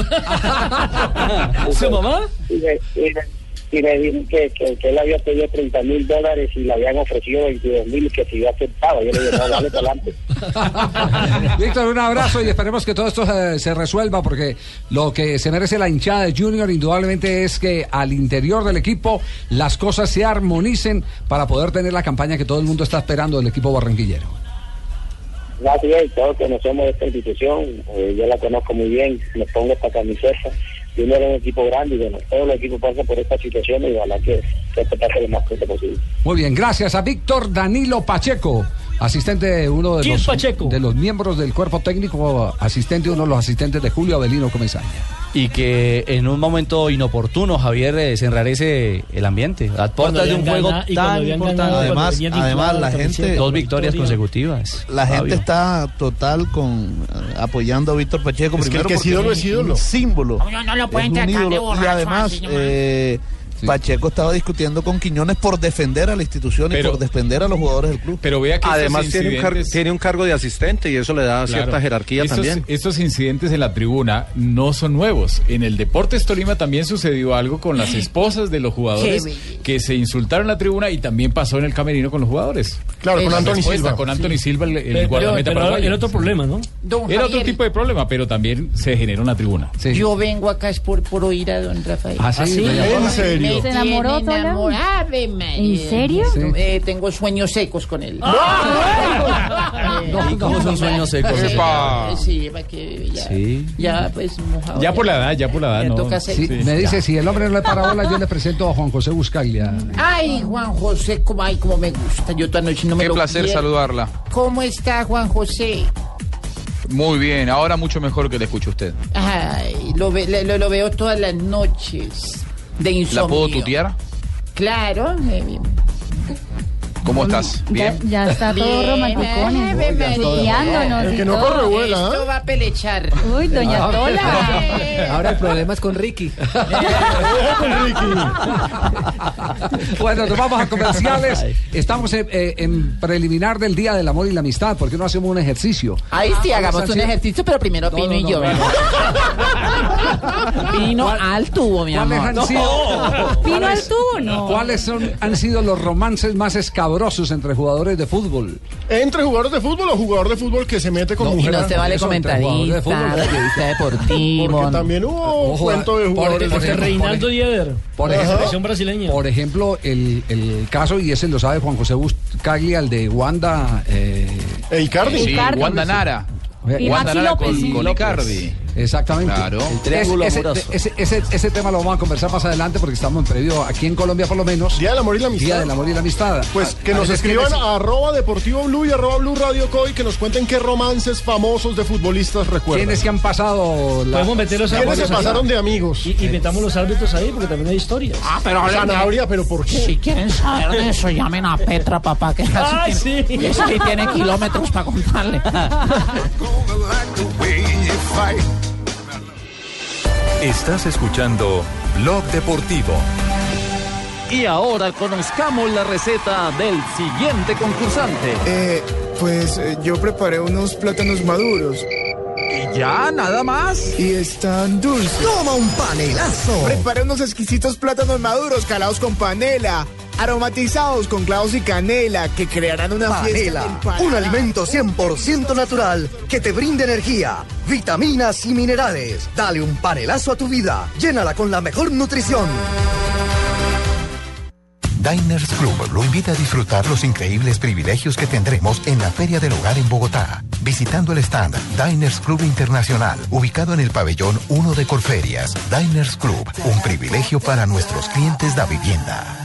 ¿Su mamá? Y me, y me- y me dijo que, que, que él había pedido 30 mil dólares y le habían ofrecido 22 mil y que si yo aceptaba. Yo le dije, no, dale para adelante. Víctor, un abrazo y esperemos que todo esto eh, se resuelva porque lo que se merece la hinchada de Junior indudablemente es que al interior del equipo las cosas se armonicen para poder tener la campaña que todo el mundo está esperando del equipo barranquillero. Es, todos conocemos esta institución, eh, yo la conozco muy bien, me pongo esta camiseta. Junior es un equipo grande y bueno, todos los equipos pasan por esta situación y ojalá que, que esto pase lo más pronto posible. Muy bien, gracias a Víctor Danilo Pacheco, asistente de uno de ¿Quién los, Pacheco? de los miembros del cuerpo técnico, asistente uno de los asistentes de Julio Avelino Comesaña. Y que en un momento inoportuno, Javier, eh, se enrarece el ambiente. A puertas de un juego tan importante. ganado, Además- además la gente- Dos victorias victoria. consecutivas. La gente Fabio. está total con eh, apoyando a Víctor Pacheco. Es que primero el que es porque ídolo es ídolo. Un símbolo. No, no lo pueden Es un tratar de ídolo. borracho, Y además, así. Pacheco estaba discutiendo con Quiñones por defender a la institución y por defender a los jugadores del club. Pero vea que Además tiene un, cargo, incidentes- tiene un cargo de asistente y eso le da cierta jerarquía estos, también. Estos incidentes en la tribuna no son nuevos. En el Deportes Tolima también sucedió algo con las esposas de los jugadores que se insultaron en la tribuna y también pasó en el camerino con los jugadores. Claro, con Anthony Silva. Con Anthony Silva, el, el Pero- guardameta pero paraguayo. era otro problema, ¿no? Era otro tipo de problema, pero también se generó en la tribuna. Yo vengo acá es por, por oír a don Rafael. ¿Ah, sí? ¿Ah, sí? ¿En serio? Me ¿Se enamoró, Tola? ¿En serio? Sí. Eh, tengo sueños secos con él. ¿Y cómo son sueños secos? Sí, para que ya, Sí. ya pues mojado. Ya por la edad, ya por la edad, Me no. toca Sí, me dice, si el hombre no le para bola, yo le presento a Juan José Buscaglia. Ay, Juan José, como, ay, como me gusta. Yo toda noche no me Qué lo placer saludarla. ¿Cómo está Juan José? Muy bien, ahora mucho mejor que le escuche usted. Ay, lo, ve- le- lo, lo veo todas las noches de insomnio. ¿La puedo tutear? Claro. eh, ¿Cómo estás? ¿Bien? ya está todo Bien, romanticón. Ave María. Guiándonos y todo. Esto va a pelechar. Uy, doña Tola. Ahora el problema es con Ricky. Bueno, nos vamos a comerciales. Estamos en, eh, en preliminar del Día del Amor y la Amistad. ¿Por qué no hacemos un ejercicio? Ahí sí, hagamos ¿Cuáles han un ejercicio, pero primero No, Pino no, y no, yo. no. Pino al tubo, mi ¿Cuáles amor. han sido? ¿Pino ¿Cuáles- al tubo? No. ¿Cuáles son, han sido los romances más escabrosos entre jugadores de fútbol? ¿Entre jugadores de fútbol o jugador de fútbol que se mete con No, y Y mujeres? no se vale Eso, jugadores de comentarista, fútbol. periodista deportivo. Porque también hubo un Ojo, cuento de por- jugadores por de ejemplo, fútbol. Reinaldo Dieder. Por ejemplo, brasileña. Por ejemplo, el, el caso, y ese lo sabe Juan José Buscaglia, el de Wanda. Eh, Icardi. Sí, Icardi. Wanda Nara. Y Wanda Maxi Nara López, con, sí. con López. Icardi. Exactamente. Claro. El Es- triángulo ese, amoroso. ese, ese- ese tema lo vamos a conversar más adelante porque estamos en previo aquí en Colombia por lo menos. Día del amor y la amistad. Día del amor y la amistad. Pues A- que a nos escriban a arroba deportivo blue y arroba blue radio co y que nos cuenten qué romances famosos de futbolistas recuerdan. ¿Quiénes que han pasado? la- Podemos meter los ¿Quiénes se ahí? pasaron de amigos? Y, y metamos los árbitros ahí porque también hay historias. Ah, pero de- Sanabria, pero ¿por qué? Si quieren saber de eso, llamen a Petra, papá, que Ay, sí tiene, sí. sí tiene kilómetros para contarle. Estás escuchando Blog Deportivo. Y ahora conozcamos la receta del siguiente concursante. Eh, pues eh, yo preparé unos plátanos maduros. ¿Y ya? ¿Nada más? Y están dulces. ¡Toma un panelazo! Preparé unos exquisitos plátanos maduros calados con panela, aromatizados con clavos y canela, que crearán una fiesta. Panela, del paladar. un alimento 100% natural que te brinde energía, vitaminas y minerales. Dale un panelazo a tu vida. Llénala con la mejor nutrición. Diners Club lo invita a disfrutar los increíbles privilegios que tendremos en la Feria del Hogar en Bogotá. Visitando el stand Diners Club Internacional, ubicado en el pabellón 1 de Corferias. Diners Club, un privilegio para nuestros clientes de vivienda.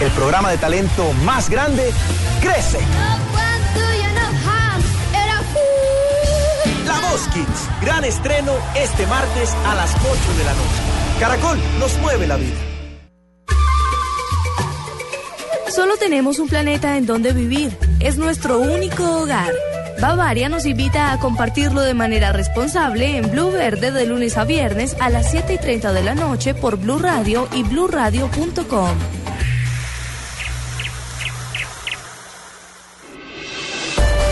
El programa de talento más grande crece. La Voz Kids. Gran estreno este martes a las 8 de la noche. Caracol nos mueve la vida. Solo tenemos un planeta en donde vivir. Es nuestro único hogar. Bavaria nos invita a compartirlo de manera responsable en Blue Verde de lunes a viernes a las 7 y 30 de la noche por Blue Radio y bluradio.com.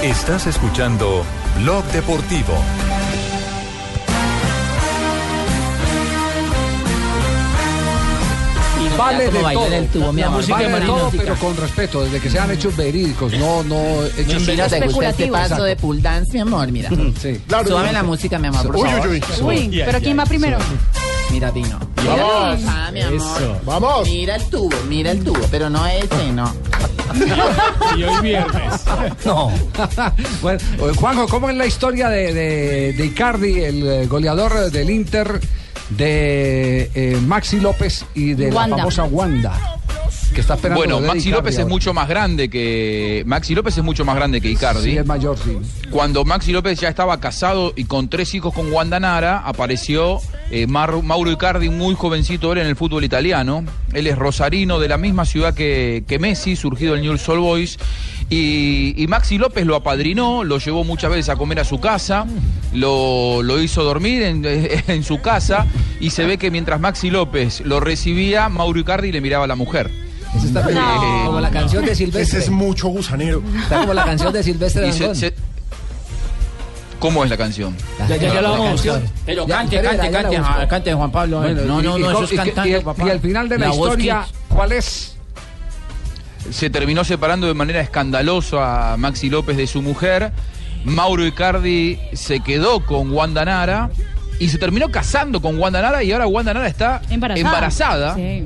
Estás escuchando Blog Deportivo. Vale de todo. en el tubo, mi La amor. música Vale de todo, pero con respeto, desde que sean hechos verídicos, no, no hechos Mira, te gusta este paso de pull dance, mi amor, mira. Sí. Claro, Súbame no. la música, mi amor, por Uy, favor. uy, uy. Uy, pero ¿quién va primero? Mira, vino. Vamos. Ah, mi amor. Eso. Vamos. Mira el tubo, mira el tubo, pero no ese, no. Y hoy viernes. No. bueno, eh, Juanjo, ¿cómo es la historia de, de, de Icardi, el eh, goleador del Inter, de eh, Maxi López y de Wanda. la famosa Wanda? Que está esperando Bueno, Maxi López es mucho más grande que Maxi López es mucho más grande que Icardi. Sí, es mayor, sí. Cuando Maxi López ya estaba casado y con tres hijos con Wanda Nara, apareció eh, Mauro Icardi, muy jovencito él en el fútbol italiano. Él es rosarino de la misma ciudad que, que Messi, surgido del Newell's Old Boys. Y, y Maxi López lo apadrinó, lo llevó muchas veces a comer a su casa, lo, lo hizo dormir en, en su casa y se ve que mientras Maxi López lo recibía, Mauro Icardi le miraba a la mujer. Eso está No. como la canción de Silvestre. Ese es mucho gusanero. Está como la canción de Silvestre se- se- ¿Cómo es la canción? Ya, ya, ya la vamos a buscar. Pero Ya, cante, cante, cante, busco. ah, cante Juan Pablo. Bueno, no, no, no, y- eso es cantando, y el- papá. y al final de la, historia. ¿cuál es? se terminó separando de manera escandalosa a Maxi López de su mujer. Mauro Icardi se quedó con Wanda Nara y se terminó casando con Wanda Nara y ahora Wanda Nara está Embarazada. embarazada. Sí.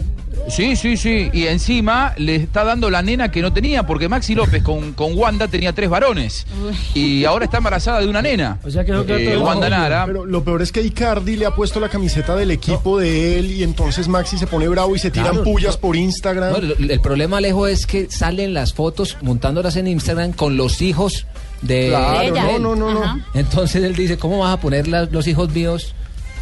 Sí, sí, sí. Y encima le está dando la nena que no tenía, porque Maxi López con, con Wanda tenía tres varones. Y ahora está embarazada de una nena. O sea que queda Eh, todo Wanda Nara. Pero lo peor es que Icardi le ha puesto la camiseta del equipo de él y entonces Maxi se pone bravo y se tiran Claro, pullas por Instagram. No, el, el problema, Alejo, es que salen las fotos montándolas en Instagram con los hijos de Claro, de no, él. no, no, no. Entonces él dice, ¿cómo vas a poner los hijos míos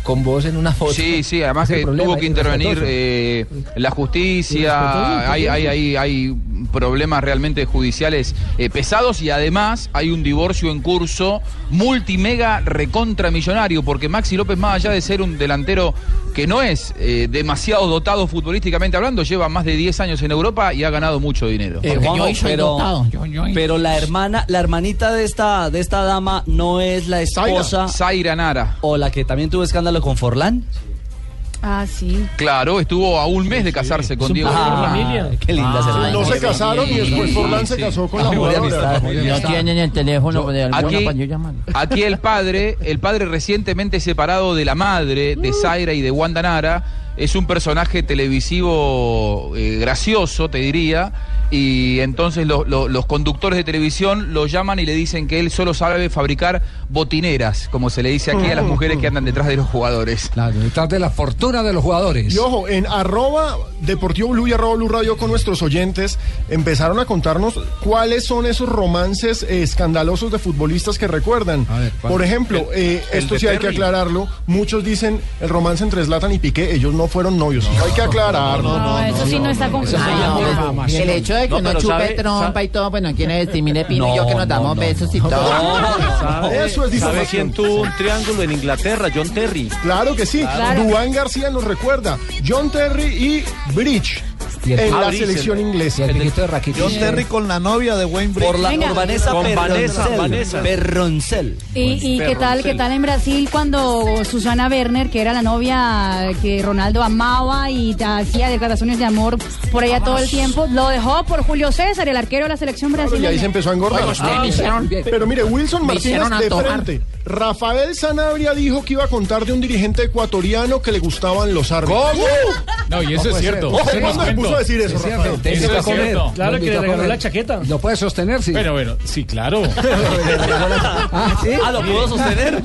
con vos en una foto? Sí, sí, además que problema, tuvo que intervenir eh, la justicia, hay, hay, hay, hay problemas realmente judiciales eh, pesados y además hay un divorcio en curso multimega recontramillonario, porque Maxi López, más allá de ser un delantero que no es eh, demasiado dotado futbolísticamente hablando, lleva más de 10 años en Europa y ha ganado mucho dinero. Eh, Porque Juanjo, yo soy pero, dotado, yo- yo- pero la hermana, la hermanita de esta, de esta dama no es la esposa Zaira Nara. o la que también tuvo escándalo con Forlán. Ah, sí. Claro, estuvo a un mes de casarse con Diego Forlán. Qué linda Ah, No se casaron y después sí, Forlán se casó con la Ah, jugadora. No tienen el teléfono de alguna Aquí, el padre, el padre recientemente separado de la madre de Zaira y de Wanda Nara, es un personaje televisivo eh, gracioso, te diría, y entonces lo- lo- los conductores de televisión lo llaman y le dicen que él solo sabe fabricar botineras, como se le dice aquí a las mujeres que andan detrás de los jugadores. Claro, detrás de la fortuna de los jugadores. Y ojo, en arroba Deportivo Blue y arroba Blue Radio con nuestros oyentes empezaron a contarnos cuáles son esos romances eh, escandalosos de futbolistas que recuerdan. ¿cuál? Por ejemplo, eh, el esto sí hay que aclararlo. Muchos dicen el romance entre Zlatan y Piqué, ellos no fueron novios. hay que aclararlo. No, eso sí no está confirmado. El hecho de que No, uno chupe sabe- trompa y todo, pues no quiere decir, mire, Pino y yo que nos damos besos y todo. ¿Sabe, Eso es ¿Sabe difamación. quién tuvo un triángulo en Inglaterra? John Terry. Claro que sí. Claro. Duván García nos recuerda. John Terry y Bridge en Ah, la selección el- inglesa. John Terry con la novia de Wayne Bridge. Por la Venga. por Vanessa Con Perroncel. Vanessa, Vanessa. Perroncel. ¿Y, y qué tal qué tal en Brasil cuando Susana Werner, que era la novia que Ronaldo amaba y hacía declaraciones de amor por ella todo el tiempo, lo dejó por Julio César, el arquero de la selección Claro, y brasileña? ahí se empezó a engordar. Oye, hicieron- Pero mire, Wilson me Martínez de frente. Rafael Sanabria dijo que iba a contar de un dirigente ecuatoriano que le gustaban los árbitros. ¿Cómo? No, y eso es cierto. Ojo, ¿cuándo le puso a decir eso, Rafael? Eso es comer. cierto. Claro que le regaló comer. la chaqueta. Lo puede sostener, sí. Bueno, bueno, sí, claro. Ah, ¿sí? Ah, ¿lo puedo sostener?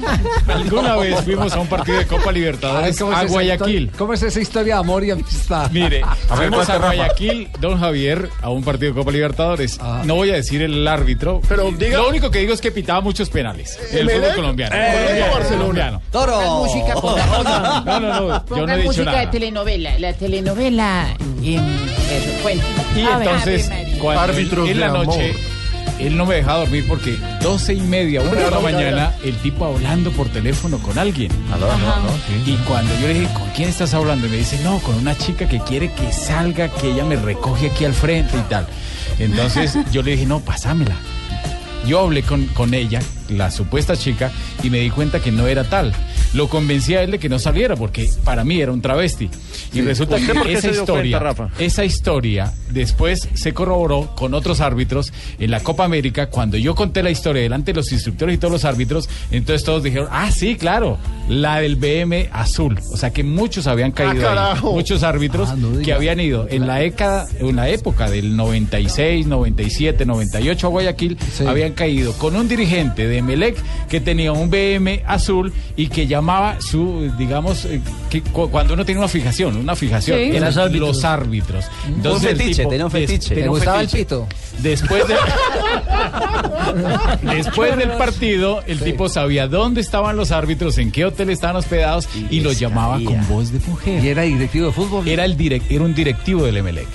Alguna vez fuimos a un partido de Copa A ver, Libertadores ¿cómo es a Guayaquil. historia- ¿Cómo es esa historia de amor y amistad? Mire, fuimos a. Guayaquil, don Javier, a un partido de Copa Libertadores. No voy a decir el árbitro, Pero diga- lo único que digo es que pitaba muchos penales. El fútbol colombiano. Eh, Colombiano, Barcelona. colombiano. Toro. música. No, no, no, yo no he dicho música de nada. telenovela, la telenovela. Y, eso. Y A ver, entonces, Ave María. cuando Árbitros en la de amor. noche, él no me dejaba dormir porque doce y media, una de la mañana, el tipo hablando por teléfono con alguien. Y cuando yo le dije, ¿con quién estás hablando? Y me dice, no, con una chica que quiere que salga, que ella me recoge aquí al frente y tal. Entonces yo le dije, no, pásamela. Yo hablé con, con ella, la supuesta chica, y me di cuenta que no era tal. Lo convencí a él de que no saliera porque para mí era un travesti. Y resulta ¿Usted por que esa historia, cuenta, Rafa? esa historia después se corroboró con otros árbitros en la Copa América. Cuando yo conté la historia delante de los instructores y todos los árbitros, entonces todos dijeron, ah, sí, claro, la del BM azul. O sea que muchos habían caído ahí, carajo. muchos árbitros Ah, no digas. que habían ido en la década, en la época del 96, 97, 98 a Guayaquil, Sí. habían caído con un dirigente de Melec que tenía un BM azul y que llamaba su, digamos, eh, que cu- cuando uno tiene una fijación, una fijación, Sí. eran Los árbitros. los árbitros. Un fetiche, tenía un des- fetiche. tenía ¿Te un gustaba el fetiche. pito? Después de- Después del partido, el tipo sabía dónde estaban los árbitros, en qué hotel estaban hospedados y, los llamaba con voz de mujer. ¿Y era directivo de fútbol? Era el direc- era un directivo del Emelec.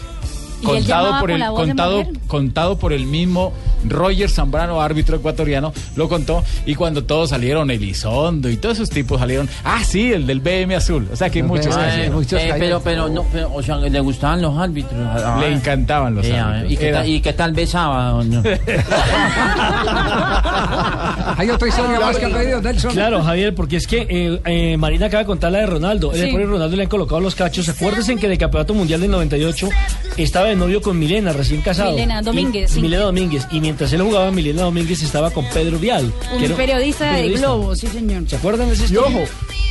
¿Y él Contado por el contado contado por el mismo Roger Zambrano, árbitro ecuatoriano, lo contó y cuando todos salieron Elizondo y todos esos tipos salieron, ah sí, el del BM azul, o sea que muchos Ah, cayeron. eh, pero, pero, no, pero, o sea, le gustaban los árbitros. Ah, Le encantaban los eh, árbitros. ¿Y qué, tal, ¿Y qué tal besaba? no? ¿Hay otra historia más que pedido, Nelson? Claro, Javier, porque es que eh, eh, Marina acaba de contar la de Ronaldo. El Sí. pobre Ronaldo le han colocado los cachos. Acuérdense que en el Campeonato Mundial del 98 estaba de novio con Milena, recién casado. Milena Domínguez, Y- sí. Milena Domínguez. Y mientras él jugaba, Milena Domínguez estaba con Pedro Vial. que Un era- periodista de periodista. Globo, sí, señor. ¿Se acuerdan de esa Y ojo,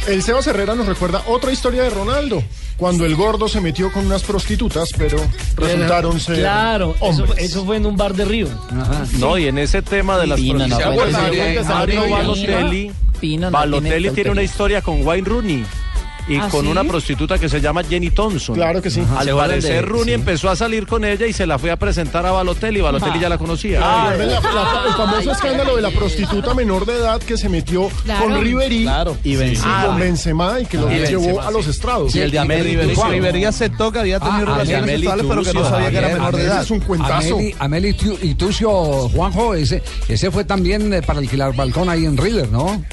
el Sebas Herrera nos recuerda otra historia de Ronaldo. Cuando el gordo se metió con unas prostitutas, pero resultaron ser Claro, eso, hombres. eso fue en un bar de Río. No, y en ese tema de las prostitutas, Balotelli, tiene una historia con Wayne Rooney. Y ¿Ah, con sí? una prostituta que se llama Jenny Thompson. Claro que sí. Al ¿Se acuerdan parecer, Rooney sí. empezó a salir con ella y se la fue a presentar a Balotelli. Balotelli ya la conocía. Ah, ¿recuerdan la- la- el famoso escándalo de la prostituta menor de edad que se metió Claro. con Ribery Claro. Y Benzema. con Benzema y que lo Y llevó Benzema, a los estrados. Y el de Ameli River- Tuccio. Rivería aceptó que había tenido Ah, relaciones Ameli sexuales, pero que no sabía que era menor de edad. es un cuentazo. Y Tucio, Juanjo, ese, ese fue también eh, para alquilar balcón ahí en River, ¿no?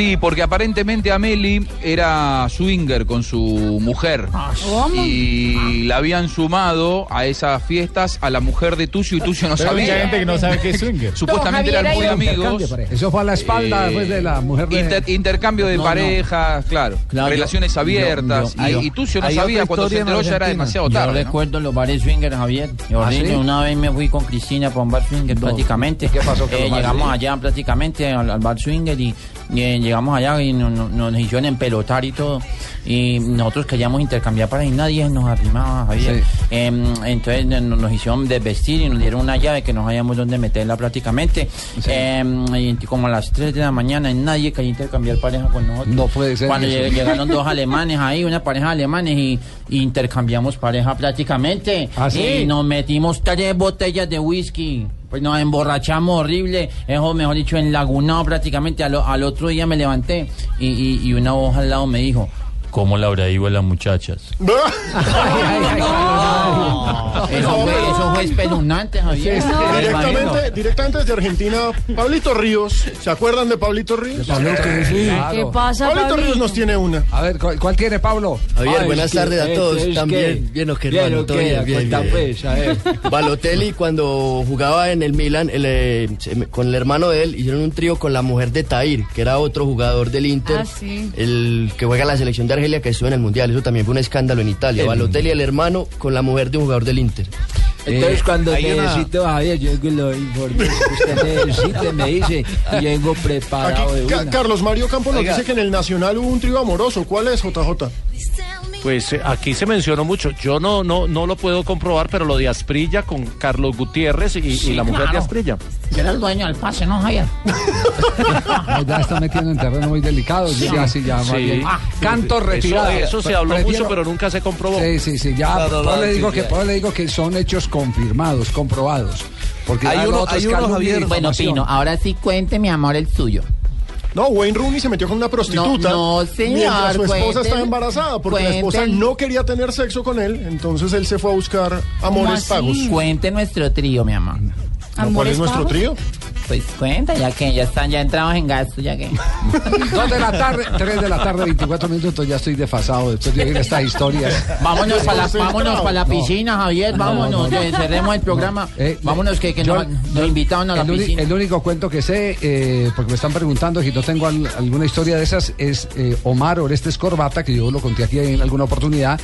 Sí, porque aparentemente Ameli era swinger con su mujer. ¿Cómo? Y la habían sumado a esas fiestas a la mujer de Tucio y Tucio no Pero hay sabía. mucha gente que no sabe qué es swinger. Supuestamente No, eran muy amigos. Eso fue a la espalda Eh, pues, de la mujer de... Inter- intercambio de No, no. parejas, claro, Claro, relaciones yo- abiertas. yo- y, yo- y Tucio no hay sabía, cuando se enteró ya era demasiado Yo tarde. ¿no? recuerdo los bares swinger, Javier. Sí? Una vez me fui con Cristina para un bar swinger prácticamente. ¿Qué pasó Eh, llegamos allá prácticamente al, al bar swinger y, eh, llegamos allá y nos, hicieron empelotar y todo. Y nosotros queríamos intercambiar para y nadie nos arrimaba, Javier. Em, entonces nos, hicieron desvestir y nos dieron una llave que no sabíamos dónde meterla prácticamente. Em, y como a las 3 de la mañana nadie quería intercambiar pareja con nosotros. No puede ser Cuando eso. llegaron dos alemanes ahí, una pareja de alemanes y, y intercambiamos pareja prácticamente. ¿Ah, sí? Y nos metimos tres botellas de whisky. Pues nos emborrachamos horrible, eso mejor dicho, enlagunado prácticamente. Al, al otro día me levanté y, y- y una voz al lado me dijo, ¿cómo le habrá ido a las muchachas? Eso fue, eso fue espeluznante, Javier. Directamente, directamente desde Argentina, Pablito Ríos. ¿Se acuerdan de Pablito Ríos? Claro. ¿Qué pasa, Pablito Pablito? Ríos nos tiene una. A ver, ¿cuál, cuál tiene Pablo? Javier, Ay, buenas es que- tardes a todos. que- También, bien o qué, Bien, hermano, bien, bien, cuenta bien. pues. Balotelli cuando jugaba en el Milan, el, eh, con el hermano de él, hicieron un trío con la mujer de Tair, que era otro jugador del Inter, Ah, sí. el que juega en la selección de Argelia, que estuvo en el Mundial. Eso también fue un escándalo en Italia. El- Balotelli, el hermano, con la mujer de un jugador del Inter. Entonces, cuando hay una- necesito, Javier, yo lo informe que usted necesite, me dice, y yo vengo Aquí, preparado de Ca- una. Carlos Mario Campos nos Oiga. dice que en el Nacional hubo un trío amoroso. ¿Cuál es, JJ? Pues eh, aquí se mencionó mucho. Yo no, no, no lo puedo comprobar, pero lo de Asprilla con Carlos Gutiérrez y, la mujer de claro. Asprilla. Yo era el dueño del pase, ¿no, Javier? No, ya está metiendo en terreno muy delicado. Sí. Ya, sí, ya, más Sí. bien. Ah, Canto retirado. eso se habló Prefiero- mucho, pero nunca se comprobó. Sí, sí, sí. Ya, Claro, no, le sí, digo que, le digo que son hechos confirmados, comprobados. Porque Hay uno- otro hay uno, Javier. Bueno. Pino, ahora sí cuente, mi amor, el suyo. No, Wayne Rooney se metió con una prostituta. No, no, señor, Mientras su esposa cuente- estaba embarazada, porque la esposa no quería tener sexo con él. Entonces él se fue a buscar amores pagos. Cuente nuestro trío, mi amor. ¿Cuál es nuestro trío? Pues cuenta, ya que ya están, ya entramos en gasto, ya que. Dos de la tarde, tres de la tarde, 24 minutos, ya estoy desfasado después de oír estas historias. Vámonos para la, vámonos pa' la piscina, Javier, No, vámonos, no, no. cerremos el programa. Eh, vámonos, que, que yo- nos, nos invitaron a la el, piscina. el único cuento que sé, eh, porque me están preguntando si no tengo al- alguna historia de esas, es eh, Omar Orestes Corbata, que yo lo conté aquí en alguna oportunidad,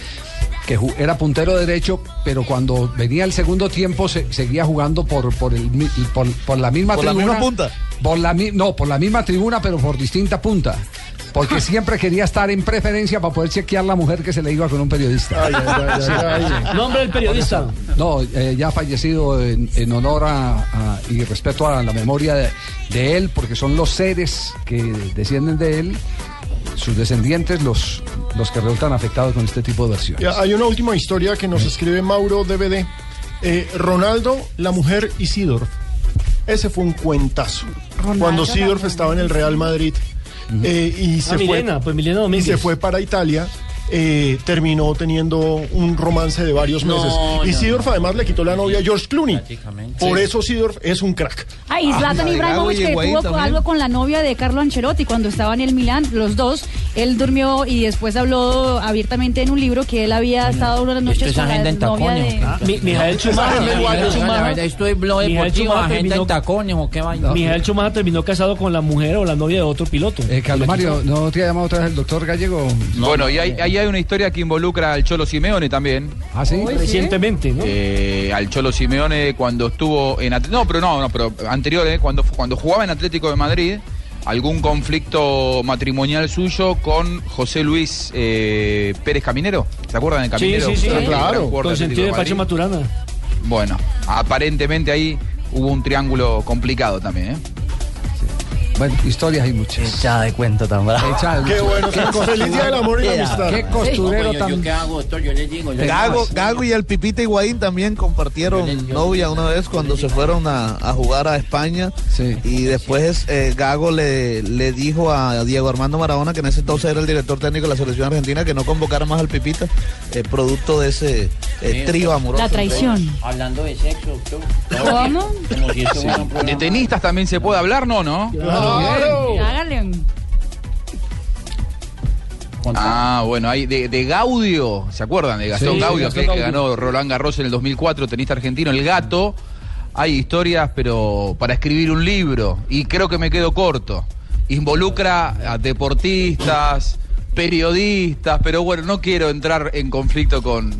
que era puntero derecho, pero cuando venía el segundo tiempo se- seguía jugando por, por, el, por, por la misma ¿Por la tribuna. misma punta? Por la, mi- no, por la misma tribuna, pero por distinta punta. Porque siempre quería estar en preferencia para poder chequear la mujer que se le iba con un periodista. Ay, ay, ay, ay, ay. Nombre del periodista. No, eh, ya fallecido en, en honor a, a- y respeto a la memoria de, de él, porque son los seres que descienden de él, sus descendientes, los, los que resultan afectados con este tipo de versiones. Ya, hay una última historia que nos escribe Mauro DVD. Eh, Ronaldo, la mujer y Sidorf. Ese fue un cuentazo. Ronaldo, Cuando la Sidorf estaba en el Real Madrid eh, y, se Ah, fue, Milena, pues Milena y se fue para Italia. Eh, terminó teniendo un romance de varios No, meses. y no, Sidorf además le quitó la novia a George Clooney. Por Sí. eso Sidorf es un crack. Ah, y Zlatan Ah, Ibrahimovic que tuvo también. algo con la novia de Carlo Ancelotti cuando estaba en el Milán, los dos. Él durmió y después habló abiertamente en un libro que él había estado unas noches es con la agenda en novia tacones. de... Mi- Mijael Schumacher, No, Mijael la Schumacher. verdad, esto es blog Mijael deportivo, agenda en terminó- tacones o qué vaina. Mijael Schumacher terminó casado con la mujer o la novia de otro piloto. Eh, Carlos Mario, ¿no te ha llamado otra vez el doctor Gallego? bueno, y hay- ahí hay una historia que involucra al Cholo Simeone también. Ah, sí. Recientemente, ¿no? Eh, al Cholo Simeone cuando estuvo en At- no pero no no pero anterior eh, cuando cuando jugaba en Atlético de Madrid algún conflicto matrimonial suyo con José Luis eh, Pérez Caminero ¿se acuerdan de Sí, Caminero? sí, sí. Gran Claro. Con sentido de Atlético Pacho. Maturana. bueno aparentemente ahí hubo un triángulo complicado también ¿eh? Bueno, historias hay muchas. Echada de cuento tan bravo. Echada de Qué bueno, feliz día del amor y la amistad. Qué costurero Yo, tan... ¿qué hago? Yo les digo. yo les Gago, digo. Gago y el Pipita Higuaín también compartieron novia una vez cuando se fueron a, a jugar a España. Y después eh, Gago le, le dijo a Diego Armando Maradona, que en ese entonces era el director técnico de la selección argentina, que no convocara más al Pipita, eh, producto de ese eh, trío amoroso. La traición. Hablando de sexo. ¿Cómo? Como si un programa. de tenistas también se puede hablar no no Hágale. Ah, bueno, hay de, de Gaudio, ¿se acuerdan de Gastón Sí, Gaudio, Gastón que Gaudio. ganó Roland Garros en el 2004, tenista argentino, el gato? Hay historias, pero para escribir un libro, y creo que me quedo corto. Involucra a deportistas, periodistas, pero bueno, no quiero entrar en conflicto con,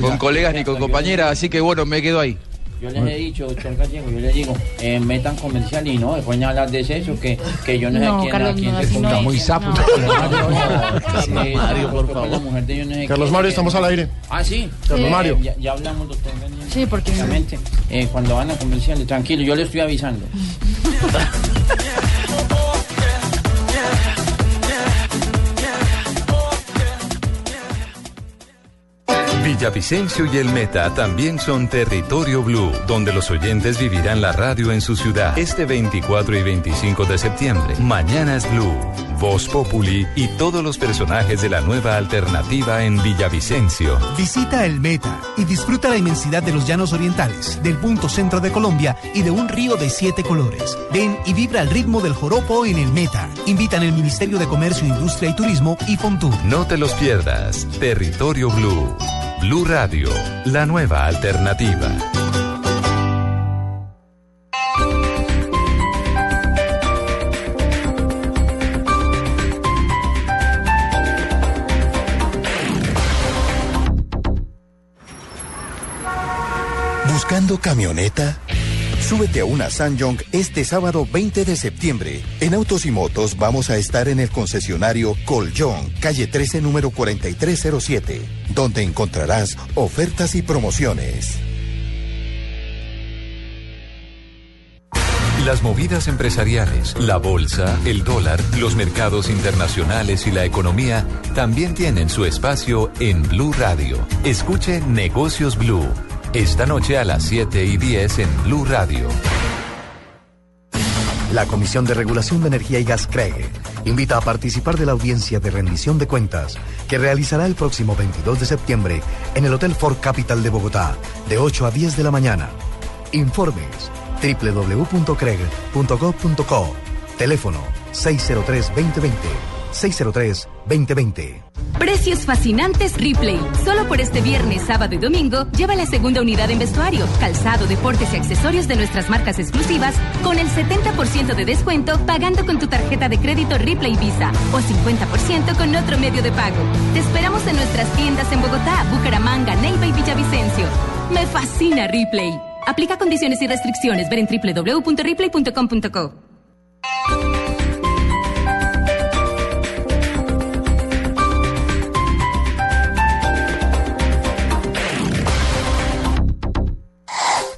con colegas ni con compañeras, así que bueno, me quedo ahí. Yo les he dicho, doctor Gallego, yo les digo, eh, metan comercial y no, después a hablar de eso, que, que yo no sé No, quién Carlos, a quién no, le así no ponga es. muy sapo. Mario, por favor. Mujer de yo no sé Carlos Mario, eh, estamos al aire. Ah, sí. Carlos Eh, Mario. Ya, ya hablamos, doctor Gallego. Sí, porque... Exactamente. Eh, cuando van a comerciales, tranquilo, yo le estoy avisando. Villavicencio y el Meta también son territorio blue, donde los oyentes vivirán la radio en su ciudad este 24 y 25 de septiembre. Mañanas Blue, Voz Populi y todos los personajes de la nueva alternativa en Villavicencio. Visita el Meta y disfruta la inmensidad de los llanos orientales, del punto centro de Colombia y de un río de siete colores. Ven y vibra al ritmo del joropo en el Meta. Invitan el Ministerio de Comercio, Industria y Turismo y Fontur. No te los pierdas. Territorio Blue. Blue Radio, la nueva alternativa. ¿Buscando camioneta? Súbete a una Sanyong este sábado 20 de septiembre. En Autos y Motos vamos a estar en el concesionario Colyón, calle 13, número 4307, donde encontrarás ofertas y promociones. Las movidas empresariales, la bolsa, el dólar, los mercados internacionales y la economía también tienen su espacio en Blue Radio. Escuche Negocios Blue. Esta noche a las 7 y 10 en Blue Radio. La Comisión de Regulación de Energía y Gas CREG invita a participar de la audiencia de rendición de cuentas que realizará el próximo 22 de septiembre en el Hotel Ford Capital de Bogotá de 8 a 10 de la mañana. Informes www.creg.gov.co Teléfono 603-2020 603-2020 Precios fascinantes Ripley. Solo por este viernes, sábado y domingo, lleva la segunda unidad en vestuario, calzado, deportes y accesorios de nuestras marcas exclusivas con el 70% de descuento pagando con tu tarjeta de crédito Ripley Visa o 50% con otro medio de pago. Te esperamos en nuestras tiendas en Bogotá, Bucaramanga, Neiva y Villavicencio. Me fascina Ripley. Aplica condiciones y restricciones. Ver en www.ripley.com.co.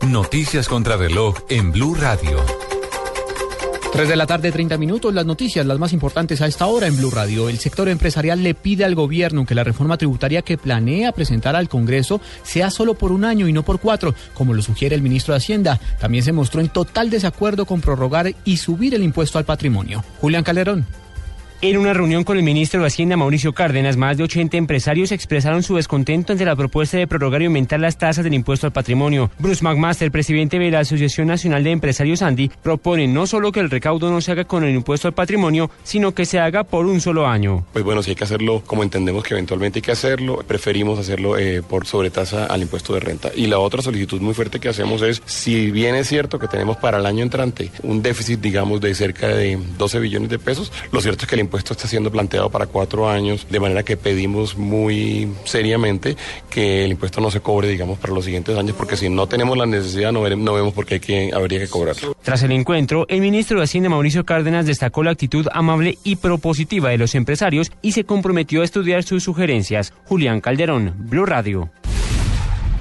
Noticias contra reloj en Blue Radio. 3 de la tarde, 30 minutos. Las noticias, las más importantes a esta hora en Blue Radio. El sector empresarial le pide al gobierno que la reforma tributaria que planea presentar al Congreso sea solo por un año y no por cuatro, como lo sugiere el ministro de Hacienda. También se mostró en total desacuerdo con prorrogar y subir el impuesto al patrimonio. Julián Calderón. En una reunión con el ministro de Hacienda Mauricio Cárdenas, más de 80 empresarios expresaron su descontento ante la propuesta de prorrogar y aumentar las tasas del impuesto al patrimonio. Bruce McMaster, presidente de la Asociación Nacional de Empresarios Andy, propone no solo que el recaudo no se haga con el impuesto al patrimonio, sino que se haga por un solo año. Pues bueno, si hay que hacerlo como entendemos que eventualmente hay que hacerlo, preferimos hacerlo eh, por sobretasa al impuesto de renta. Y la otra solicitud muy fuerte que hacemos es, si bien es cierto que tenemos para el año entrante un déficit, digamos, de cerca de 12 billones de pesos, lo cierto es que el impuesto está siendo planteado para cuatro años, de manera que pedimos muy seriamente que el impuesto no se cobre, digamos, para los siguientes años, porque si no tenemos la necesidad, no, veremos- no vemos por qué hay que, habría que cobrarlo. Tras el encuentro, el ministro de Hacienda Mauricio Cárdenas destacó la actitud amable y propositiva de los empresarios y se comprometió a estudiar sus sugerencias. Julián Calderón, Blue Radio.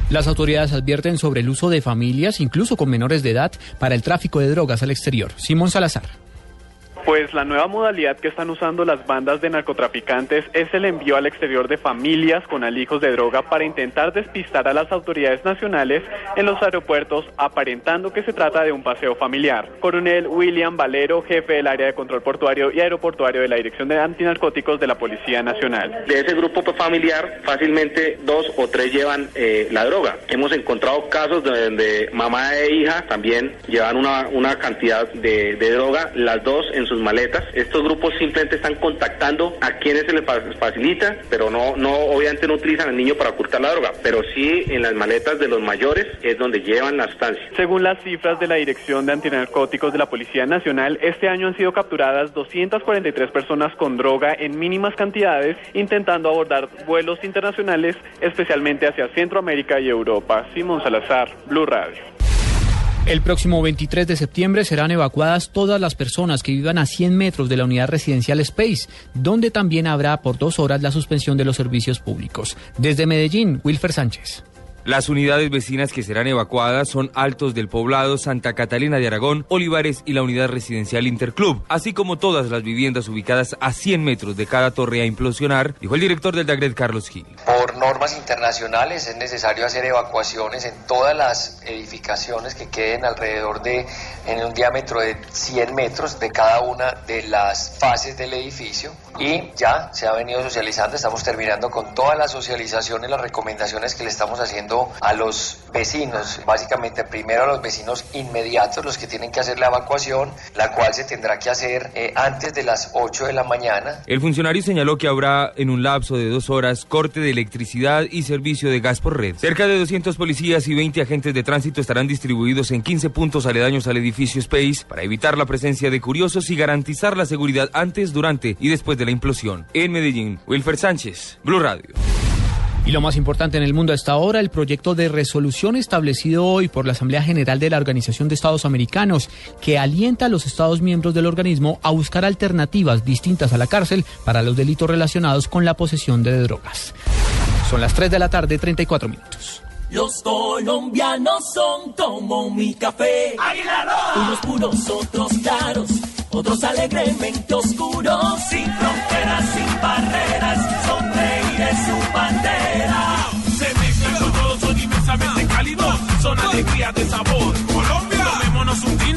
Las autoridades advierten sobre el uso de familias, incluso con menores de edad, para el tráfico de drogas al exterior. Simón Salazar. Pues la nueva modalidad que están usando las bandas de narcotraficantes es el envío al exterior de familias con alijos de droga para intentar despistar a las autoridades nacionales en los aeropuertos aparentando que se trata de un paseo familiar. Coronel William Valero, jefe del área de control portuario y aeroportuario de la Dirección de Antinarcóticos de la Policía Nacional. De ese grupo familiar, fácilmente dos o tres llevan eh, la droga. Hemos encontrado casos donde mamá e hija también llevan una, una cantidad de, de droga, las dos en sus maletas. Estos grupos simplemente están contactando a quienes se les fa- facilita, pero no, no, obviamente no utilizan al niño para ocultar la droga, pero sí en las maletas de los mayores es donde llevan la sustancia. Según las cifras de la Dirección de Antinarcóticos de la Policía Nacional, este año han sido capturadas 243 personas con droga en mínimas cantidades, intentando abordar vuelos internacionales, especialmente hacia Centroamérica y Europa. Simón Salazar, Blue Radio. El próximo 23 de septiembre serán evacuadas todas las personas que vivan a 100 metros de la unidad residencial Space, donde también habrá por dos horas la suspensión de los servicios públicos. Desde Medellín, Wilfer Sánchez. Las unidades vecinas que serán evacuadas son Altos del Poblado, Santa Catalina de Aragón, Olivares y la unidad residencial Interclub, así como todas las viviendas ubicadas a 100 metros de cada torre a implosionar, dijo el director del DAGRED, Carlos Gil. Por normas internacionales es necesario hacer evacuaciones en todas las edificaciones que queden alrededor de, en un diámetro de 100 metros de cada una de las fases del edificio y ya se ha venido socializando, estamos terminando con todas las socializaciones, las recomendaciones que le estamos haciendo a los vecinos, básicamente primero a los vecinos inmediatos, los que tienen que hacer la evacuación, la cual se tendrá que hacer eh, antes de las 8 de la mañana El funcionario señaló que habrá en un lapso de dos horas corte de electricidad y servicio de gas por red. Cerca de 200 policías y 20 agentes de tránsito estarán distribuidos en 15 puntos aledaños al edificio Space para evitar la presencia de curiosos y garantizar la seguridad antes, durante y después de la implosión. En Medellín, Wilfer Sánchez, Blue Radio. Y lo más importante en el mundo hasta ahora, el proyecto de resolución establecido hoy por la Asamblea General de la Organización de Estados Americanos, que alienta a los Estados miembros del organismo a buscar alternativas distintas a la cárcel para los delitos relacionados con la posesión de drogas. Son las 3 de la tarde, 34 minutos. Los colombianos son como mi café. Unos puros, otros claros, otros alegremente oscuros. Sin fronteras, sin barreras, sonreír es su bandera. Se mezclan con todos, son inmensamente cálidos, son alegría de sabor. Colombia, tomémonos un tinto.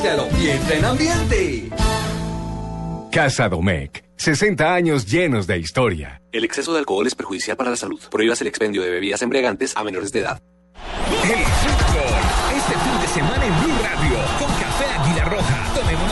Y entra en ambiente. Casa Domecq. 60 años llenos de historia. El exceso de alcohol es perjudicial para la salud. Prohíbas el expendio de bebidas embriagantes a menores de edad. El fútbol. Este fin de semana en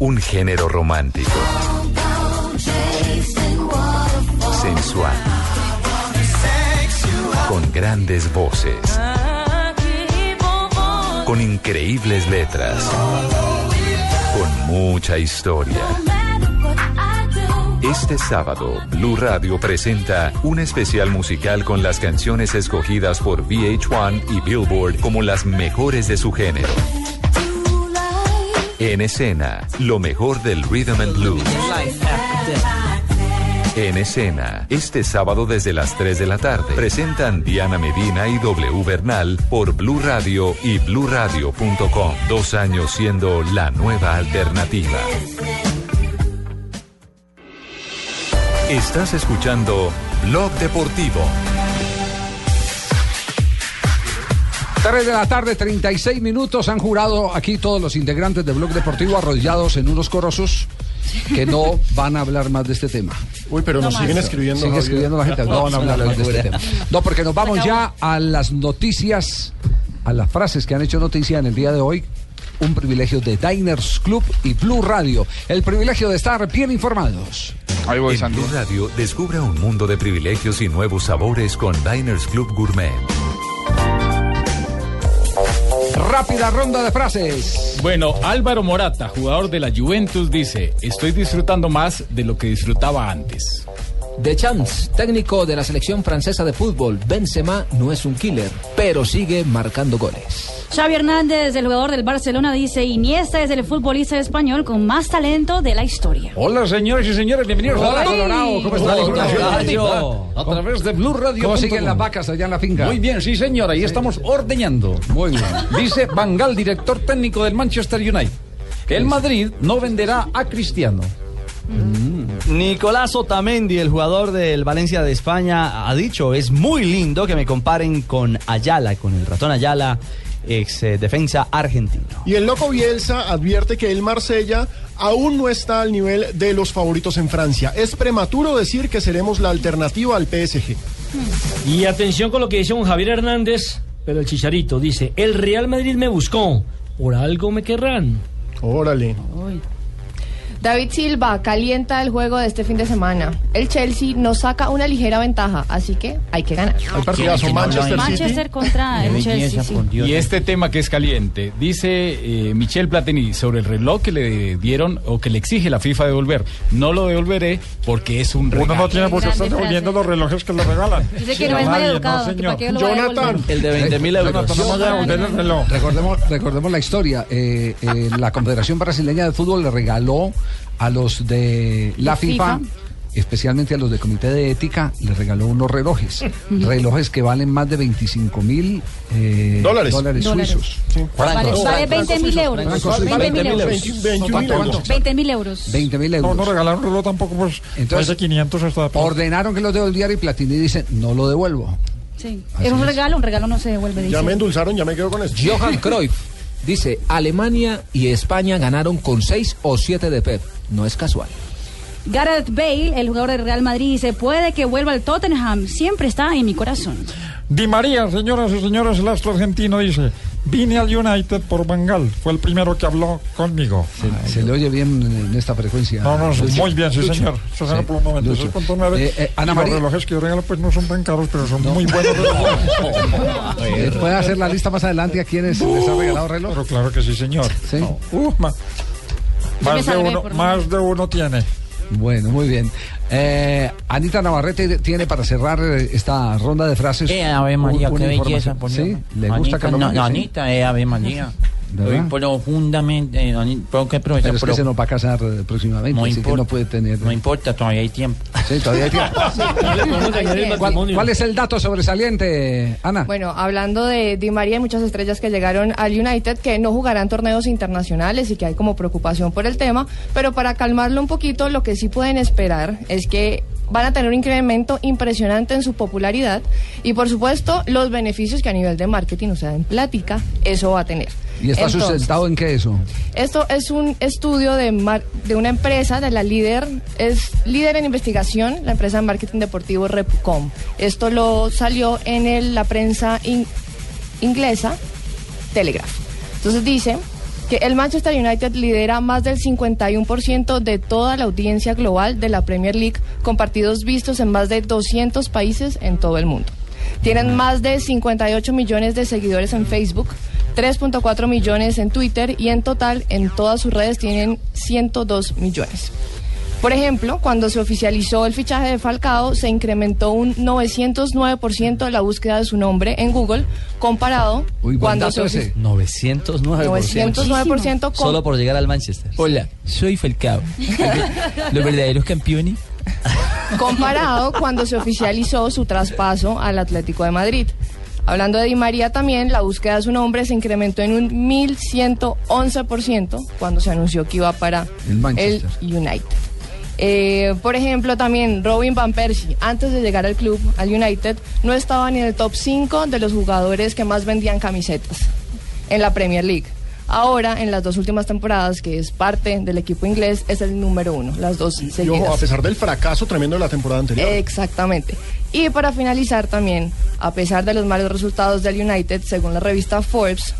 Un género romántico, sensual, con grandes voces, con increíbles letras, con mucha historia. Este sábado, Blue Radio presenta un especial musical con las canciones escogidas por VH1 y Billboard como las mejores de su género. En escena, lo mejor del rhythm and blues. En escena, este sábado desde las 3 de la tarde, presentan Diana Medina y W Bernal por Blue Radio y bluradio.com. Dos años siendo la nueva alternativa. Estás escuchando Blog Deportivo. 3 de la tarde, 36 minutos. Han jurado aquí todos los integrantes de Blog Deportivo arrodillados en unos corosos que no van a hablar más de este tema. Uy, pero nos siguen escribiendo. Sigue escribiendo la gente, no van a hablar más de este tema. No, porque nos vamos ya a las noticias, a las frases que han hecho noticia en el día de hoy. Un privilegio de Diners Club y Blue Radio. El privilegio de estar bien informados. en Blue Radio, descubra un mundo de privilegios y nuevos sabores con Diners Club Gourmet. Rápida ronda de frases. Bueno, Álvaro Morata, jugador de la Juventus, dice, estoy disfrutando más de lo que disfrutaba antes. De Champs, técnico de la selección francesa de fútbol, Benzema no es un killer, pero sigue marcando goles. Xavi Hernández, el jugador del Barcelona, dice Iniesta es el futbolista español con más talento de la historia. Hola, señores y señores, bienvenidos Hola, a Colorado, ¿cómo está? Hola, Gallo. A través de Blue Radio. ¿Cómo siguen las vacas allá en la finca? Muy bien, sí, señora, y estamos ordeñando. Muy bien. Dice Bangal, director técnico del Manchester United, que el Madrid no venderá a Cristiano. Nicolás Otamendi, el jugador del Valencia de España, ha dicho, es muy lindo que me comparen con Ayala, con el ratón Ayala, ex eh, defensa argentino. Y el loco Bielsa advierte que el Marsella aún no está al nivel de los favoritos en Francia. Es prematuro decir que seremos la alternativa al PSG. Y atención con lo que dice un Javier Hernández, pero el chicharito dice, el Real Madrid me buscó, por algo me querrán. Órale. David Silva calienta el juego de este fin de semana. El Chelsea nos saca una ligera ventaja, así que hay que ganar. Hay partidazo Manchester City. Manchester contra el Chelsea. sí. Y este tema que es caliente, dice eh, Michel Platini sobre el reloj que le dieron o que le exige la FIFA devolver. No lo devolveré porque es un regalo. Uno no tiene por qué estar devolviendo los relojes que le regalan. Dice que no es mal educado, devolver. El de 20 mil euros. Jonathan, reloj. Recordemos, recordemos la historia. Eh, eh, la Confederación Brasileña de Fútbol le regaló a los de la FIFA, FIFA. especialmente a los del Comité de Ética, le regaló unos relojes. relojes que valen más de 25 mil eh, Dólares. Dólares. suizos. Vale, vale 20 mil euros. Francos, 20 mil euros. 21 euros. 20 mil euros. 20 mil No, euros. no regalaron reloj tampoco, pues. Entonces, de 500 hasta. Ordenaron que los devolviera y Platini dice, no lo devuelvo. Sí. Así Es un regalo, un regalo no se devuelve. Dice. Ya me endulzaron, ya me quedo con esto. Johan Cruyff dice, Alemania y España ganaron con 6 o 7 de Pep. No es casual. Gareth Bale, el jugador del Real Madrid, dice puede que vuelva al Tottenham. Siempre está en mi corazón. Di María, señoras y señores, el astro argentino dice: Vine al United por Bangal. Fue el primero que habló conmigo. Se, se le oye bien en esta frecuencia. No, no, Lucho. muy bien, sí, Lucho. señor. Será Sí, por un momento. Eso es. Eh, eh, Ana Y María. Los relojes que yo regalo, pues no son tan caros, pero son muy buenos relojes. Eh, ¿Puede hacer la lista más adelante a quienes les ha regalado reloj? Pero claro que sí, señor. Sí. Uh, de uno, más de uno tiene. Bueno, muy bien. Eh, Anita Navarrete tiene para cerrar eh, esta ronda de frases. Eh, Ave María, un- qué belleza, Sí, le gusta Anita, no, María, no, sí. Anita, eh, Ave María. ¿Verdad? Profundamente. eh, es que Pero- se nos va a casar próximamente, No así que importa. no puede tener. No importa, todavía hay tiempo. Sí, todavía hay tiempo. ¿Cuál, cuál es el dato sobresaliente, Ana? Bueno, hablando de Di María y muchas estrellas que llegaron al United que no jugarán torneos internacionales y que hay como preocupación por el tema, pero para calmarlo un poquito, lo que sí pueden esperar es que van a tener un incremento impresionante en su popularidad y por supuesto los beneficios que a nivel de marketing, o sea, en plática, eso va a tener. ¿Y está Entonces, sustentado en qué eso? esto es un estudio de, mar- de una empresa, de la líder, es líder en investigación, la empresa de marketing deportivo Repucom. Esto lo salió en el- la prensa in- inglesa, Telegraph. Entonces dice que el Manchester United lidera más del 51% de toda la audiencia global de la Premier League, con partidos vistos en más de 200 países en todo el mundo. Tienen más de 58 millones de seguidores en Facebook, 3.4 millones en Twitter y en total en todas sus redes tienen 102 millones. Por ejemplo, cuando se oficializó el fichaje de Falcao, se incrementó un 909% la búsqueda de su nombre en Google, comparado Uy, cuando se ese. 909%. 909% con- Solo por llegar al Manchester. Hola, soy Falcao. Los verdaderos campeones. comparado cuando se oficializó su traspaso al Atlético de Madrid. Hablando de Di María también, la búsqueda de su nombre se incrementó en un 1111% cuando se anunció que iba para El Manchester. el United. Eh, por ejemplo, también Robin Van Persie, antes de llegar al club, al United, no estaba ni en el top 5 de los jugadores que más vendían camisetas en la Premier League. Ahora, en las dos últimas temporadas, que es parte del equipo inglés, es el número uno, las dos Y seguidas. ojo, a pesar del fracaso tremendo de la temporada anterior. Exactamente. Y para finalizar también, a pesar de los malos resultados del United, según la revista Forbes,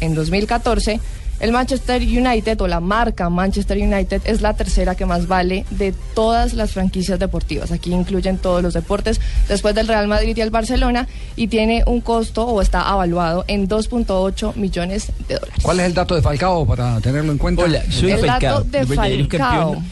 en 2014, El Manchester United o la marca Manchester United es la tercera que más vale de todas las franquicias deportivas. Aquí incluyen todos los deportes después del Real Madrid y el Barcelona y tiene un costo o está avaluado en 2.8 millones de dólares. ¿Cuál es el dato de Falcao para tenerlo en cuenta? Hola, soy El Falcao, dato de Falcao.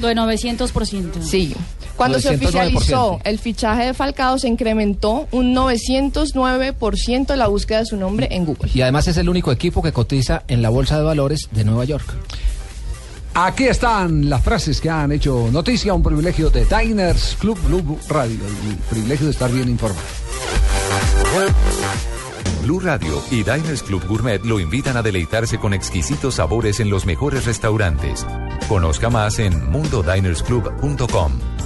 De 900%. Sí. Cuando se 909%. oficializó el fichaje de Falcao se incrementó un 909% la búsqueda de su nombre en Google. Y además es el único equipo que cotiza en la Bolsa de Valores de Nueva York. Aquí están las frases que han hecho noticia, un privilegio de Diners Club Blue Radio, el privilegio de estar bien informado. Blue Radio y Diners Club Gourmet lo invitan a deleitarse con exquisitos sabores en los mejores restaurantes. Conozca más en mundodinersclub.com.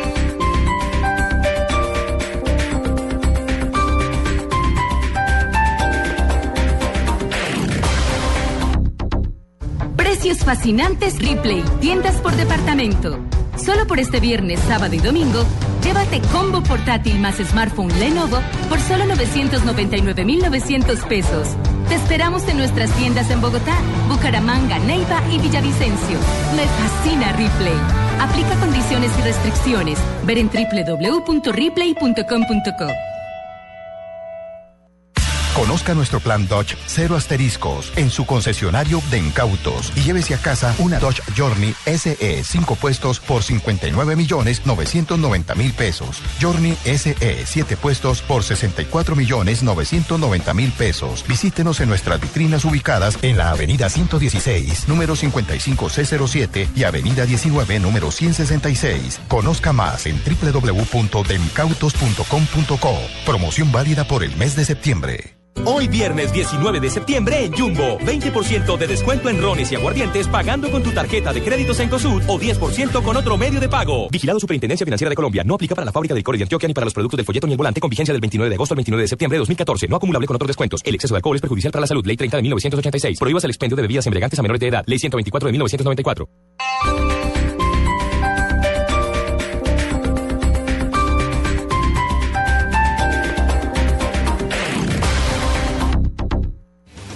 Precios fascinantes Ripley, tiendas por departamento. Solo por este viernes, sábado y domingo, llévate combo portátil más smartphone Lenovo por solo 999,900 pesos. Te esperamos en nuestras tiendas en Bogotá, Bucaramanga, Neiva y Villavicencio. Me fascina Ripley. Aplica condiciones y restricciones. Ver en www.ripley.com.co. Conozca nuestro plan Dodge Cero Asteriscos en su concesionario de incautos y llévese a casa una Dodge Journey SE 5 puestos por 59 millones 990 mil pesos. Journey SE 7 puestos por 64 millones 990 mil pesos. Visítenos en nuestras vitrinas ubicadas en la avenida 116, número 55C07 y avenida 19, número 166. Conozca más en www.demcautos.com.co. Promoción válida por el mes de septiembre. Hoy viernes 19 de septiembre en Jumbo, 20% de descuento en rones y aguardientes pagando con tu tarjeta de créditos en COSUD o 10% con otro medio de pago. Vigilado Superintendencia Financiera de Colombia. No aplica para la fábrica de licores de Antioquia ni para los productos del folleto ni el volante con vigencia del 29 de agosto al 29 de septiembre de 2014. No acumulable con otros descuentos. El exceso de alcohol es perjudicial para la salud. Ley 30 de 1986. Prohíbas el expendio de bebidas embriagantes a menores de edad. Ley 124 de 1994.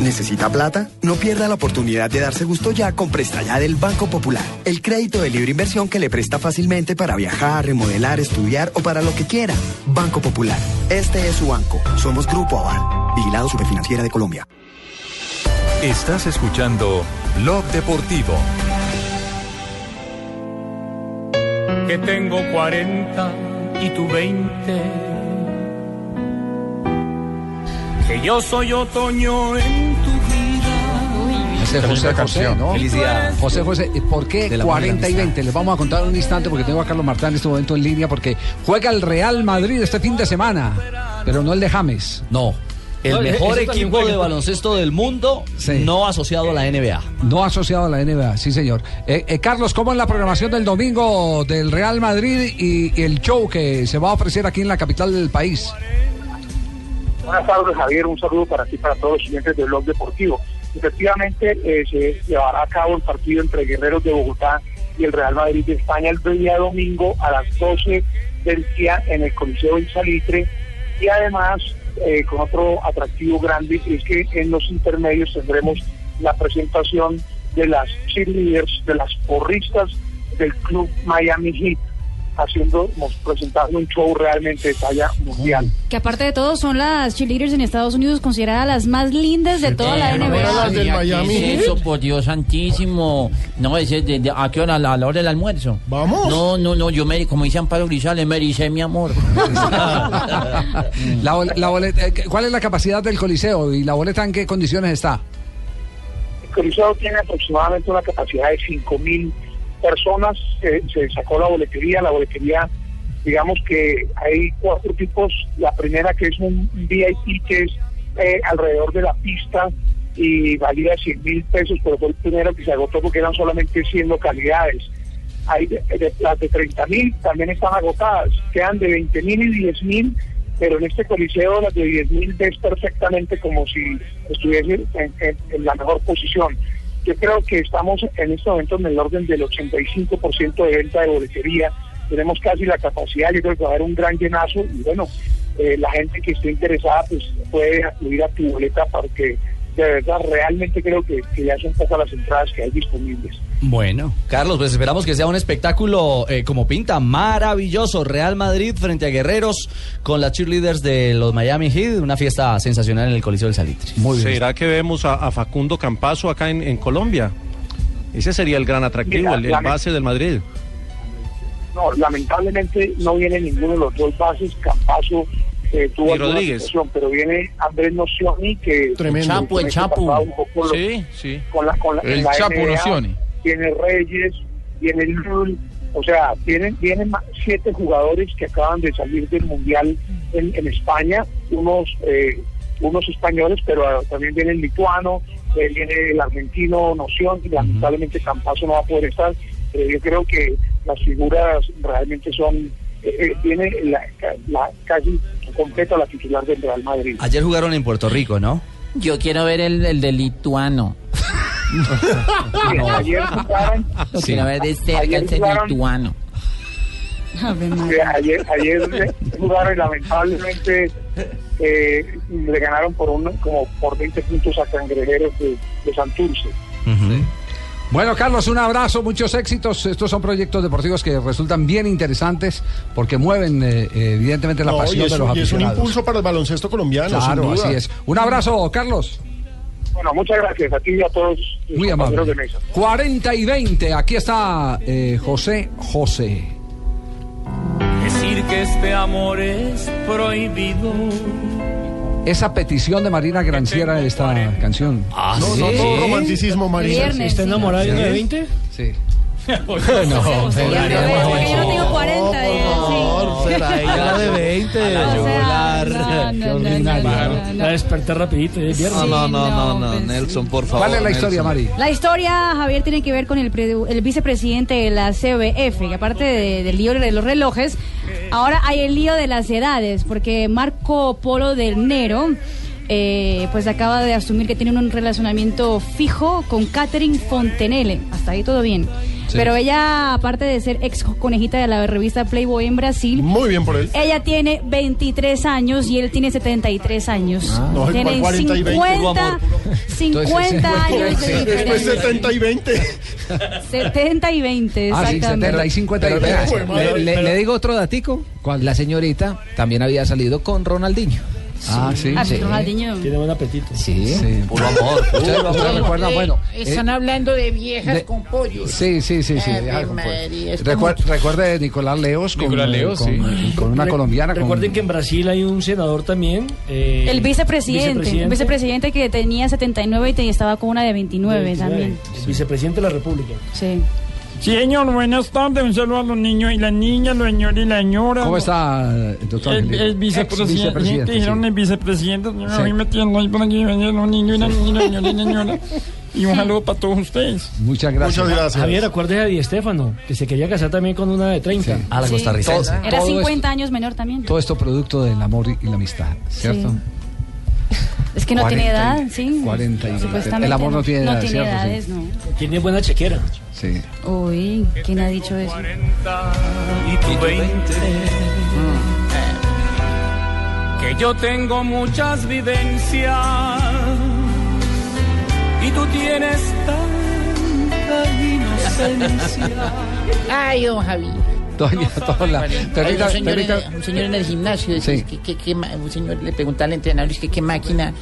¿Necesita plata? No pierda la oportunidad de darse gusto ya con Presta Ya del Banco Popular. El crédito de libre inversión que le presta fácilmente para viajar, remodelar, estudiar o para lo que quiera. Banco Popular. Este es su banco. Somos Grupo Aval. Vigilado Superfinanciera de Colombia. Estás escuchando Blog Deportivo. que tengo 40 y tú 20. Que yo soy otoño en tu vida. Ese es José José, ¿no? Felicidades. José José, ¿por qué De la 40 y 20? Les vamos a contar un instante porque tengo a Carlos Martán en este momento en línea porque juega el Real Madrid este fin de semana, pero no el de James. No. El No, mejor equipo de baloncesto del mundo no asociado a la NBA. No asociado a la NBA, sí señor. Eh, eh, Carlos, ¿cómo es la programación del domingo del Real Madrid y, y el show que se va a ofrecer aquí en la capital del país? Buenas tardes, Javier. Un saludo para ti para todos los clientes del Blog Deportivo. Efectivamente, eh, se llevará a cabo el partido entre Guerreros de Bogotá y el Real Madrid de España el día domingo a las 12 del día en el Coliseo del Salitre. Y además, eh, con otro atractivo grande, es que en los intermedios tendremos la presentación de las cheerleaders, de las porristas del club Miami Heat. Haciendo, presentando un show realmente de talla mundial. Que aparte de todo son las cheerleaders en Estados Unidos consideradas las más lindas de toda la NBA. ¿Qué es eso, por Dios santísimo? No, ese de, de- ¿a qué hora? A la, a la hora del almuerzo. ¿Vamos? No, no, no, yo me, como dice Amparo Grisales, me ericé, mi amor. La boleta, eh, ¿Cuál es la capacidad del Coliseo y la boleta en qué condiciones está? El Coliseo tiene aproximadamente una capacidad de 5.000 personas. Se, sacó la boletería. La boletería, digamos que hay cuatro tipos. La primera que es un VIP, que es eh, alrededor de la pista y valía 100 mil pesos, pero fue el primero que se agotó porque eran solamente 100 localidades. Hay de, las de 30 mil también están agotadas. Quedan de 20 mil y 10 mil pero en este coliseo las de 10 mil ves perfectamente como si estuviese en la mejor posición. Yo creo que estamos en este momento en el orden del 85% de venta de boletería, tenemos casi la capacidad, yo creo que va a haber un gran llenazo y bueno, eh, la gente que esté interesada pues puede acudir a tu boleta porque de verdad realmente creo que, que ya son pocas las entradas que hay disponibles. Bueno, Carlos, pues esperamos que sea un espectáculo eh, como pinta, maravilloso. Real Madrid frente a Guerreros con las cheerleaders de los Miami Heat, una fiesta sensacional en el Coliseo del Salitre. ¿Será que vemos a, a Facundo Campazo acá en, en Colombia? Ese sería el gran atractivo, Mira, el, el base del Madrid. No, lamentablemente no viene ninguno de los dos bases. Campazo eh, tuvo alguna Rodríguez. situación, pero viene Andrés Nocioni que Tremendo. El Chapo, el Chapo. lo- Sí, sí. con la, con la, El en la Chapo NBA, Nocioni. Tiene Reyes, tiene Lul, o sea, tienen vienen ma- siete jugadores que acaban de salir del mundial en, en España, unos eh, unos españoles, pero ah, también viene el lituano, eh, viene el argentino Noción, y lamentablemente Campazo no va a poder estar, pero yo creo que las figuras realmente son, eh, tiene la, la- casi completa la titular del Real Madrid. Ayer jugaron en Puerto Rico, ¿no? Yo quiero ver el, el de lituano. Sí, Ayer jugaron, Lo quiero ver de cerca, Ayer jugaron- lituano. ayer, ayer jugaron y lamentablemente eh, le ganaron por un, como por 20 puntos a Cangrejeros de, de Santurce. Bueno, Carlos, un abrazo, muchos éxitos. Estos son proyectos deportivos que resultan bien interesantes porque mueven eh, evidentemente la No, pasión de los un- y es un aficionados. impulso para el baloncesto colombiano, Claro, sin duda. así es. Un abrazo, Carlos. Bueno, muchas gracias a ti y a todos los Muy amable. de mesa. 40 y 20, aquí está eh, José José. Decir que este amor es prohibido. Esa petición de Marina Granciera de esta canción. Ah, No, sí. no, todo romanticismo, Marina. Viernes, ¿Está enamorada de una de Sí. 20? Sí. No, porque yo no tengo 40. Sí. será ella la de 20, la yugular. La desperté rapidito. No, no, no, no, no, Nelson, por favor. ¿Cuál es la historia, Mari? La historia, Javier, tiene que ver con el, pre- el vicepresidente de la CBF, que aparte de- del lío de los relojes, ahora hay el lío de las edades, porque Marco Polo del Nero, eh, pues acaba de asumir que tiene un relacionamiento fijo con Catherine Fontenelle. Hasta ahí todo bien. Sí. Pero ella, aparte de ser ex conejita de la revista Playboy en Brasil, Muy bien por él. ella tiene 23 años y él tiene 73 años. Ah. No, Tienen ¿cuál 40 y 20? 50, 50 años de Después diferencia. 70 y 20. 70 y 20, Ah, sí, exactamente. 70 y 50 y Pero, 20. vea, le, le- le digo otro datico. La señorita también había salido con Ronaldinho. Ah, sí. Ah, pues, Ronaldinho. Tiene buen apetito. Sí. Puro amor, Ustedes amor. recuerdan, bueno. eh, Están hablando de viejas de- con pollos. Sí, sí, sí, sí. Ave María, Recuer- Recuerde de Nicolás Leos con, Nicolás Leos, con, sí. con una Re- colombiana. con- Recuerden que en Brasil hay un senador también. eh, El vicepresidente, el vicepresidente que tenía 79 y estaba con una de 29 también. El vicepresidente de la República. Sí. Sí, señor, buenas tardes. Un saludo a los niños y las niñas, los señores y la señora. ¿Cómo está, doctor? El, el vicepresidente, Ex-vicepresidente, dijeron sí. el vicepresidente, Sí. a mí metiendo ahí por aquí, los niños y las niñas, la señora y la señora. Y un saludo para todos ustedes. Muchas gracias. Javier, acuérdese de Di Estefano, que se quería casar también con una de 30. A la Sí. costarricense. Era Todo 50 años menor también. Todo esto producto del amor y y la amistad, ¿cierto? Es que no tiene 40 y- edad, sí. 40 y- Supuestamente el amor no tiene edad, No tiene ¿cierto? Sí. edades, no. Tiene buena chequera. Sí. Uy, ¿quién ha dicho eso? y tu 20. Que yo tengo muchas vivencias y tú tienes tanta inocencia. Ay, don Javi. Doña Tola. Permita- un, señor permita- en, un señor en el gimnasio, Sí. que, que- que un señor le pregunta al entrenador, es que qué máquina,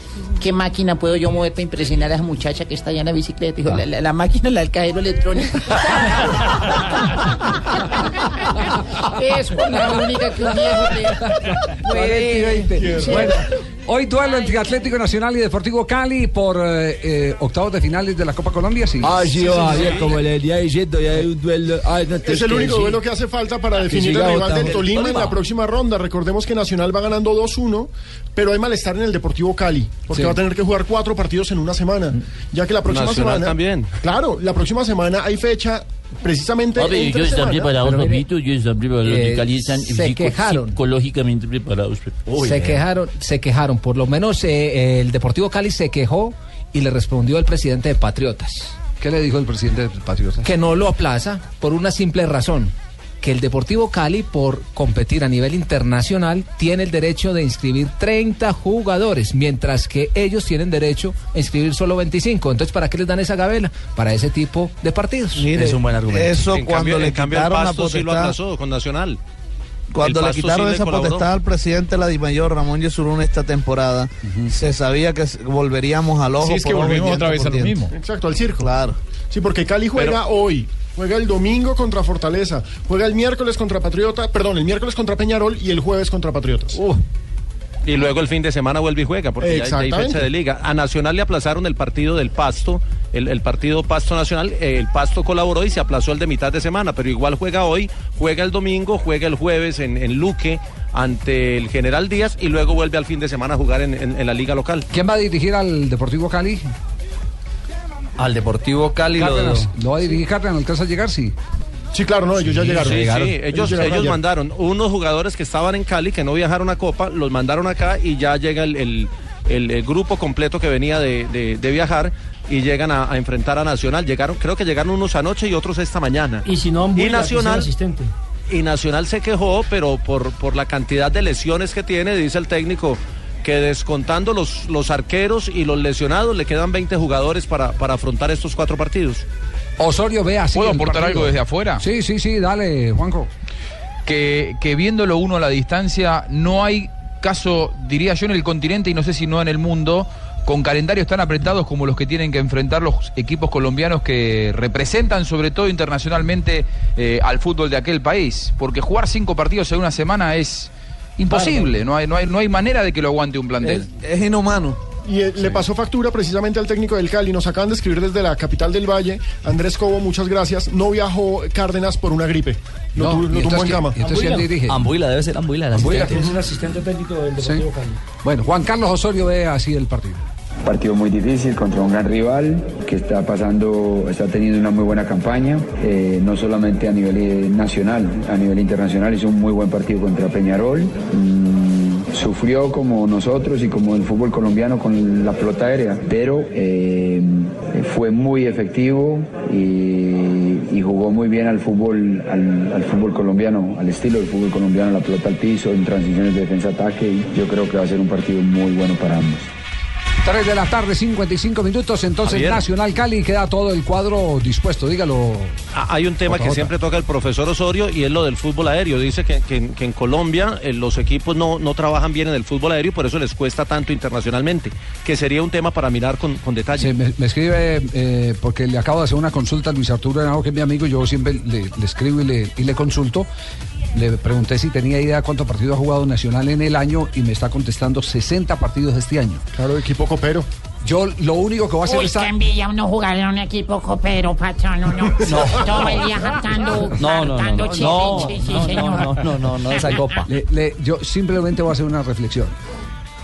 qué máquina puedo yo mover para impresionar a esa muchacha que está allá en la bicicleta. Dijo, la, la- la máquina, la del cajero electrónico. es la única que un viejo le puede... 40 y 20. Sí. Bueno, hoy duelo entre Atlético Nacional y Deportivo Cali por eh, eh, octavos de finales de la Copa Colombia, sí. Ah, sí, va, Javier, como le venía diciendo, ya hay un duelo. Ay, no te Es el único sí. duelo que hace falta para definir el rival del. Tolima en la próxima ronda. Recordemos que Nacional va ganando 2-1, pero hay malestar en el Deportivo Cali, porque Sí. va a tener que jugar cuatro partidos en una semana. Ya que la próxima Nacional semana. también. Claro, la próxima semana hay fecha precisamente. Están semana. preparados, Pero mire, papito, ellos están preparados. Los eh, de Cali están se quejaron. psicológicamente preparados. Uy, se eh. quejaron, se quejaron. Por lo menos eh, el Deportivo Cali se quejó y le respondió el presidente de Patriotas. ¿Qué le dijo el presidente de Patriotas? Que no lo aplaza por una simple razón. Que el Deportivo Cali, por competir a nivel internacional, tiene el derecho de inscribir 30 jugadores, mientras que ellos tienen derecho a inscribir solo 25. Entonces, ¿para qué les dan esa gabela? Para ese tipo de partidos. Mire, Eso En cuando cambio- le en cambio el quitaron la Pasto sí lo potestad- aplazó con Nacional. Cuando El le Pasto quitaron sí le esa colaboró. potestad al presidente de la Dimayor, Ramón Yesurún, esta temporada, se sabía que volveríamos al ojo. Sí, es que volvimos otra vez por a lo diente. mismo. Exacto, al circo. Claro. Sí, porque Cali juega hoy. Juega el domingo contra Fortaleza. Juega el miércoles contra Patriota. Perdón, el miércoles contra Peñarol y el jueves contra Patriotas. Y luego el fin de semana vuelve y juega, porque ya- hay Exactamente. fecha de liga. A Nacional le aplazaron el partido del Pasto, el, el partido Pasto Nacional. eh, el Pasto colaboró y se aplazó el de mitad de semana, pero igual juega hoy, juega el domingo, juega el jueves en, en Luque ante el General Díaz y luego vuelve al fin de semana a jugar en, en- en la liga local. ¿Quién va a dirigir al Deportivo Cali? Al Deportivo Cali lo- Cárdenas. ¿Lo va a dirigir Cárdenas? ¿Alcanza a llegar? Sí. Sí, claro, no, ellos ya llegaron. Sí, Llegaron. sí, ellos, llegaron ellos mandaron unos jugadores que estaban en Cali, que no viajaron a Copa, los mandaron acá y ya llega el, el- el- el grupo completo que venía de, de- de viajar y llegan a, a enfrentar a Nacional. Llegaron, creo que llegaron unos anoche y otros esta mañana. Y si no, y Nacional, asistente. y Nacional se quejó, pero por, por la cantidad de lesiones que tiene, dice el técnico, que descontando los, los arqueros y los lesionados, le quedan 20 jugadores para, para afrontar estos cuatro partidos. Osorio ve así. ¿Puedo aportar algo desde afuera? Sí, sí, sí, dale, Juanjo. que, que viéndolo uno a la distancia, no hay caso, diría yo, en el continente y no sé si no en el mundo, con calendarios tan apretados como los que tienen que enfrentar los equipos colombianos que representan sobre todo internacionalmente eh, al fútbol de aquel país. Porque jugar cinco partidos en una semana es imposible, no hay, no hay, no hay manera de que lo aguante un plantel. Es inhumano. Y eh, le pasó factura precisamente al técnico del Cali. Nos acaban de escribir desde la capital del Valle. Andrés Cobo, muchas gracias. No viajó Cárdenas por una gripe. Lo, No, tu- ¿y lo tumbó entonces en cama. quién dirige? Ambuila, debe ser Ambuila. el Ambuila. Es el asistente técnico del Deportivo Cali. Bueno, Juan Carlos Osorio ve así el partido. Partido muy difícil contra un gran rival que está pasando, está teniendo una muy buena campaña, eh, no solamente a nivel eh, nacional, a nivel internacional hizo un muy buen partido contra Peñarol. Mm, sufrió como nosotros y como el fútbol colombiano con la pelota aérea, pero eh, fue muy efectivo y, jugó muy bien al fútbol, al, fútbol colombiano, al estilo del fútbol colombiano, la pelota al piso, en transiciones de defensa-ataque. Yo creo que va a ser un partido muy bueno para ambos. 3 de la tarde, 55 minutos. Entonces, Javier. Nacional Cali queda todo el cuadro dispuesto. Dígalo. Ah, Hay un tema que siempre toca el profesor Osorio y es lo del fútbol aéreo. Dice que, que- que en Colombia eh, los equipos no, no trabajan bien en el fútbol aéreo y por eso les cuesta tanto internacionalmente, que sería un tema para mirar con, con detalle. Sí, me, me escribe eh, porque le acabo de hacer una consulta a Luis Arturo Henao, que es mi amigo. Yo siempre le, le escribo y le, y le consulto. Le pregunté si tenía idea cuántos partidos ha jugado Nacional en el año y me está contestando 60 partidos este año. Claro, equipo copero. Yo lo único que voy a hacer Uy, es. qué envidia uno jugar en un equipo copero, patrón, no, no. Todo el día jactando, No, no, no, no, no, no, no, no, no, no, esa copa. Le- le- yo simplemente voy a hacer una reflexión.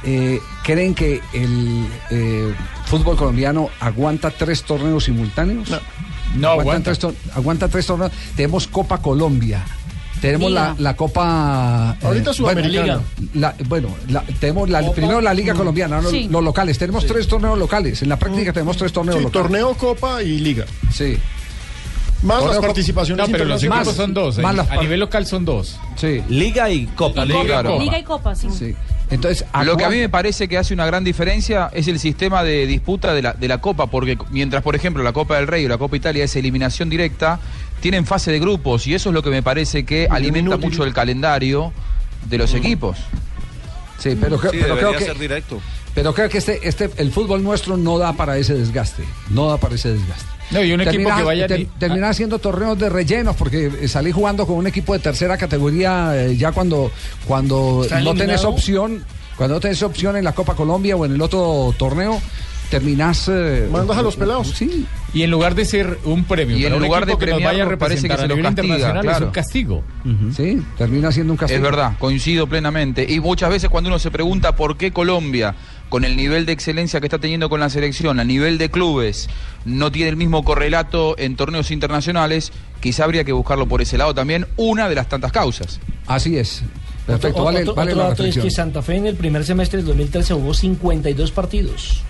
Eh, ¿Creen que el eh, fútbol colombiano aguanta tres torneos simultáneos? No, aguanta. Tres tor- aguanta tres torneos. Tenemos Copa Colombia. Tenemos la, la Copa. eh, Ahorita Sudamericana. Bueno, la, bueno, la- tenemos la, primero la Liga Colombiana, los locales. Tenemos tres torneos locales. En la práctica tenemos tres torneos Sí, locales. torneo, copa y liga. Sí. Más Torneo, las participaciones No, pero los equipos son dos, Más eh. las A nivel local son dos. Sí. Liga y Copa. Liga. Copa. Liga y Copa, sí. Sí. Entonces, Lo que a mí me parece que hace una gran diferencia es el sistema de disputa de la, de la Copa, porque mientras, por ejemplo, la Copa del Rey o la Copa Italia es eliminación directa, tienen fase de grupos y eso es lo que me parece que alimenta mucho el calendario de los equipos. Sí, pero, creo- Sí, pero creo que ser directo. pero creo que este este el fútbol nuestro no da para ese desgaste, no da para ese desgaste. No, y un equipo que vaya ter- termina haciendo torneos de rellenos porque eh, salí jugando con un equipo de tercera categoría eh, ya cuando cuando ¿Está no tenés opción, cuando no tenés opción en la Copa Colombia o en el otro torneo, terminás eh, Mandas a los pelados. Sí. Y en lugar de ser un premio, Y en un lugar de que nos vaya a parece que representar a se lo nivel castiga, internacional es un castigo. Sí, termina siendo un castigo. Es verdad, coincido plenamente. Y muchas veces cuando uno se pregunta por qué Colombia, con el nivel de excelencia que está teniendo con la selección, a nivel de clubes, no tiene el mismo correlato en torneos internacionales, quizá habría que buscarlo por ese lado también, una de las tantas causas. Así es. Perfecto, Otro- vale, otro- vale otro la dato es que Santa Fe en el primer semestre del 2013 jugó 52 partidos.